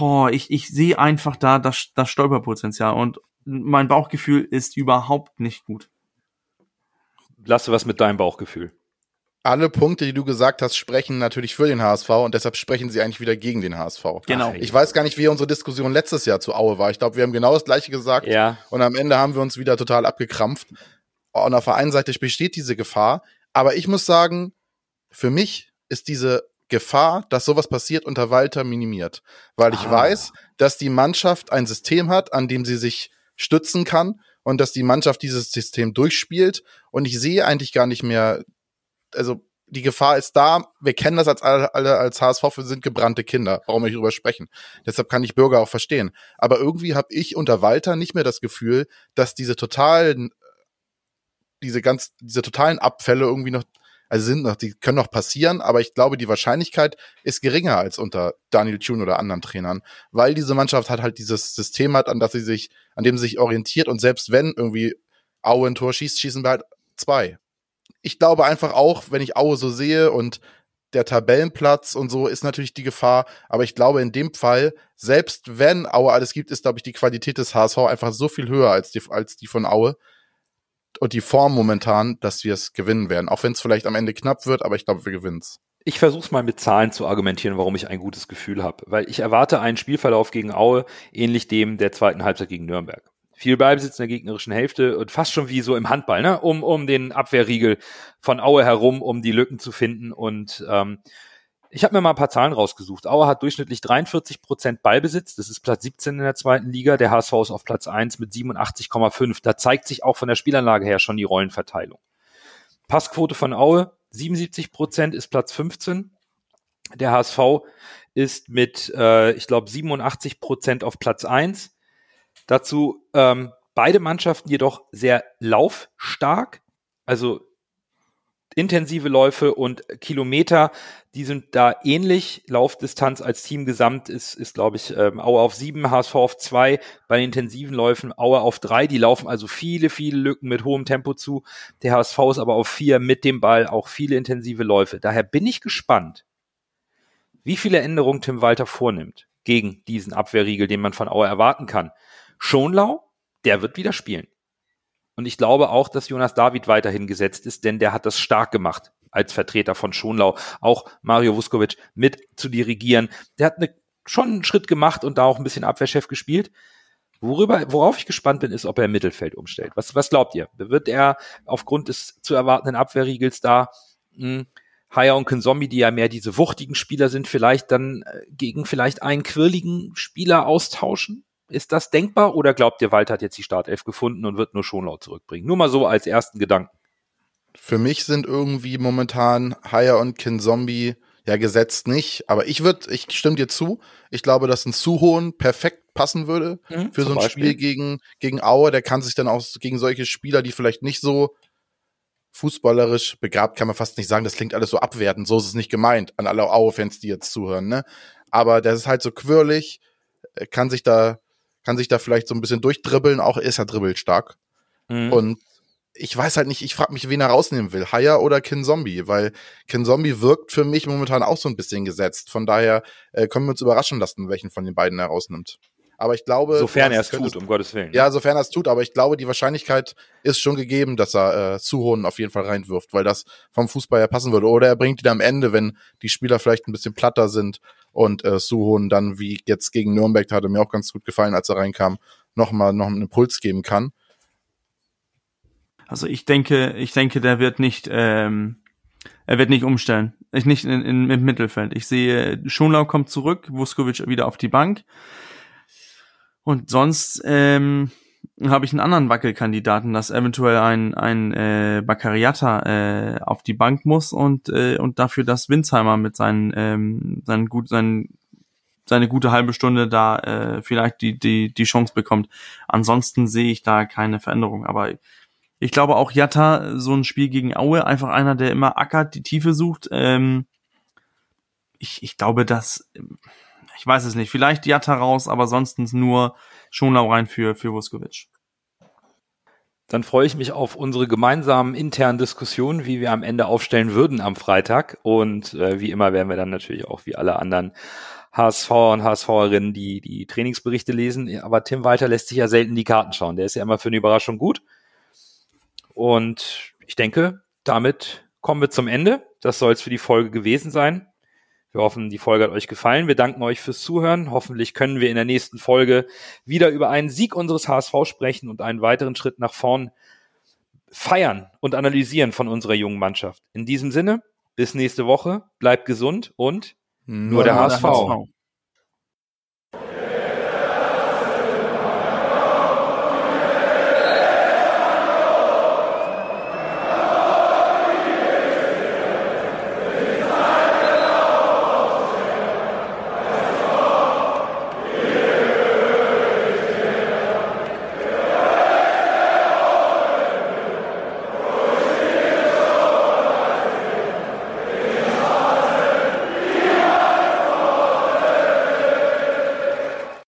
Oh, ich, ich sehe einfach da das, das Stolperpotenzial und mein Bauchgefühl ist überhaupt nicht gut. Lass du was mit deinem Bauchgefühl. Alle Punkte, die du gesagt hast, sprechen natürlich für den HSV und deshalb sprechen sie eigentlich wieder gegen den HSV. Genau. Ich weiß gar nicht, wie unsere Diskussion letztes Jahr zu Aue war. Ich glaube, wir haben genau das gleiche gesagt Ja, und am Ende haben wir uns wieder total abgekrampft. Und auf der einen Seite besteht diese Gefahr, aber ich muss sagen, für mich ist diese Gefahr, dass sowas passiert, unter Walter minimiert. Weil ich Ah. weiß, dass die Mannschaft ein System hat, an dem sie sich stützen kann und dass die Mannschaft dieses System durchspielt. Und ich sehe eigentlich gar nicht mehr, also die Gefahr ist da. Wir kennen das als alle, alle als HSV, wir sind gebrannte Kinder. Warum wir drüber sprechen? Deshalb kann ich Bürger auch verstehen. Aber irgendwie habe ich unter Walter nicht mehr das Gefühl, dass diese totalen, diese ganz, diese totalen Abfälle irgendwie noch, also sind noch, die können noch passieren, aber ich glaube, die Wahrscheinlichkeit ist geringer als unter Daniel Thune oder anderen Trainern, weil diese Mannschaft hat halt dieses System hat, an das sie sich, an dem sie sich orientiert und selbst wenn irgendwie Aue ein Tor schießt, schießen wir halt zwei. Ich glaube einfach auch, wenn ich Aue so sehe und der Tabellenplatz und so ist natürlich die Gefahr, aber ich glaube in dem Fall, selbst wenn Aue alles gibt, ist glaube ich die Qualität des HSV einfach so viel höher als die, als die von Aue und die Form momentan, dass wir es gewinnen werden. Auch wenn es vielleicht am Ende knapp wird, aber ich glaube, wir gewinnen es. ich versuche es mal mit Zahlen zu argumentieren, warum ich ein gutes Gefühl habe. Weil ich erwarte einen Spielverlauf gegen Aue, ähnlich dem der zweiten Halbzeit gegen Nürnberg. Viel Ballbesitz in der gegnerischen Hälfte und fast schon wie so im Handball, ne? um, um den Abwehrriegel von Aue herum, um die Lücken zu finden. Und ähm, ich habe mir mal ein paar Zahlen rausgesucht. Aue hat durchschnittlich 43 Prozent Ballbesitz. Das ist Platz 17 in der zweiten Liga. Der HSV ist auf Platz 1 mit 87,5. Da zeigt sich auch von der Spielanlage her schon die Rollenverteilung. Passquote von Aue 77 Prozent ist Platz 15. Der HSV ist mit, äh, ich glaube, 87 Prozent auf Platz 1. Dazu ähm, beide Mannschaften jedoch sehr laufstark. Also intensive Läufe und Kilometer, die sind da ähnlich. Laufdistanz als Team gesamt ist, ist glaube ich, ähm, Aue auf sieben, HSV auf zwei. Bei den intensiven Läufen Aue auf drei. Die laufen also viele, viele Lücken mit hohem Tempo zu. Der HSV ist aber auf vier mit dem Ball, auch viele intensive Läufe. Daher bin ich gespannt, wie viele Änderungen Tim Walter vornimmt gegen diesen Abwehrriegel, den man von Aue erwarten kann. Schonlau, der wird wieder spielen. Und ich glaube auch, dass Jonas David weiterhin gesetzt ist, denn der hat das stark gemacht als Vertreter von Schonlau auch Mario Vuskovic mit zu dirigieren. Der hat eine, schon einen Schritt gemacht und da auch ein bisschen Abwehrchef gespielt. Worüber, worauf ich gespannt bin, ist, ob er im Mittelfeld umstellt. Was, was glaubt ihr? Wird er aufgrund des zu erwartenden Abwehrriegels da mh, hm, Haya und Kinzombie, die ja mehr diese wuchtigen Spieler sind, vielleicht dann äh, gegen vielleicht einen quirligen Spieler austauschen? Ist das denkbar oder glaubt ihr, Walter hat jetzt die Startelf gefunden und wird nur Schonlau zurückbringen? Nur mal so als ersten Gedanken. Für mich sind irgendwie momentan Haya und Kinzombie ja gesetzt nicht, aber ich würde, ich stimme dir zu. Ich glaube, dass ein Suhohn perfekt passen würde mhm, für so ein Beispiel. Spiel gegen, gegen Aue. Der kann sich dann auch gegen solche Spieler, die vielleicht nicht so fußballerisch begabt, kann man fast nicht sagen, das klingt alles so abwertend, so ist es nicht gemeint, an alle Aue-Fans, die jetzt zuhören, ne? Aber der ist halt so quirlig, äh, kann sich da, kann sich da vielleicht so ein bisschen durchdribbeln, auch ist er dribbelstark. Mhm. Und ich weiß halt nicht, ich frage mich, wen er rausnehmen will, Haya oder Kin Zombie, weil Kin Zombie wirkt für mich momentan auch so ein bisschen gesetzt. Von daher äh, können wir uns überraschen lassen, welchen von den beiden er rausnimmt. Aber ich glaube. Sofern er es tut, um Gottes Willen. Ja, sofern er es tut, aber ich glaube, die Wahrscheinlichkeit ist schon gegeben, dass er äh, Suhonen auf jeden Fall reinwirft, weil das vom Fußball her passen würde. Oder er bringt ihn am Ende, wenn die Spieler vielleicht ein bisschen platter sind und äh, Suhonen dann, wie jetzt gegen Nürnberg, hatte mir auch ganz gut gefallen, als er reinkam, nochmal noch einen Impuls geben kann. Also ich denke, ich denke, der wird nicht, ähm, er wird nicht umstellen. Ich nicht in, in, im Mittelfeld. Ich sehe, Schonlau kommt zurück, Vuskovic wieder auf die Bank. Und sonst ähm, habe ich einen anderen Wackelkandidaten, dass eventuell ein, ein äh, Baccariata äh, auf die Bank muss und, äh, und dafür, dass Winsheimer mit seinen, ähm, seinen gut, seinen, seine gute halbe Stunde da äh, vielleicht die, die, die Chance bekommt. Ansonsten sehe ich da keine Veränderung. Aber ich glaube auch Jatta, so ein Spiel gegen Aue, einfach einer, der immer ackert, die Tiefe sucht. Ähm, ich, ich glaube, dass ich weiß es nicht. Vielleicht Jatta raus, aber sonst nur Schonlau rein für, für Vuskovic. Dann freue ich mich auf unsere gemeinsamen internen Diskussionen, wie wir am Ende aufstellen würden am Freitag. Und äh, wie immer werden wir dann natürlich auch wie alle anderen HSV und HSVerinnen die, die Trainingsberichte lesen. Aber Tim Walter lässt sich ja selten die Karten schauen. Der ist ja immer für eine Überraschung gut. Und ich denke, damit kommen wir zum Ende. Das soll es für die Folge gewesen sein. Wir hoffen, die Folge hat euch gefallen. Wir danken euch fürs Zuhören. Hoffentlich können wir in der nächsten Folge wieder über einen Sieg unseres HSV sprechen und einen weiteren Schritt nach vorn feiern und analysieren von unserer jungen Mannschaft. In diesem Sinne, bis nächste Woche, bleibt gesund und nur, nur der, HSV. der HSV.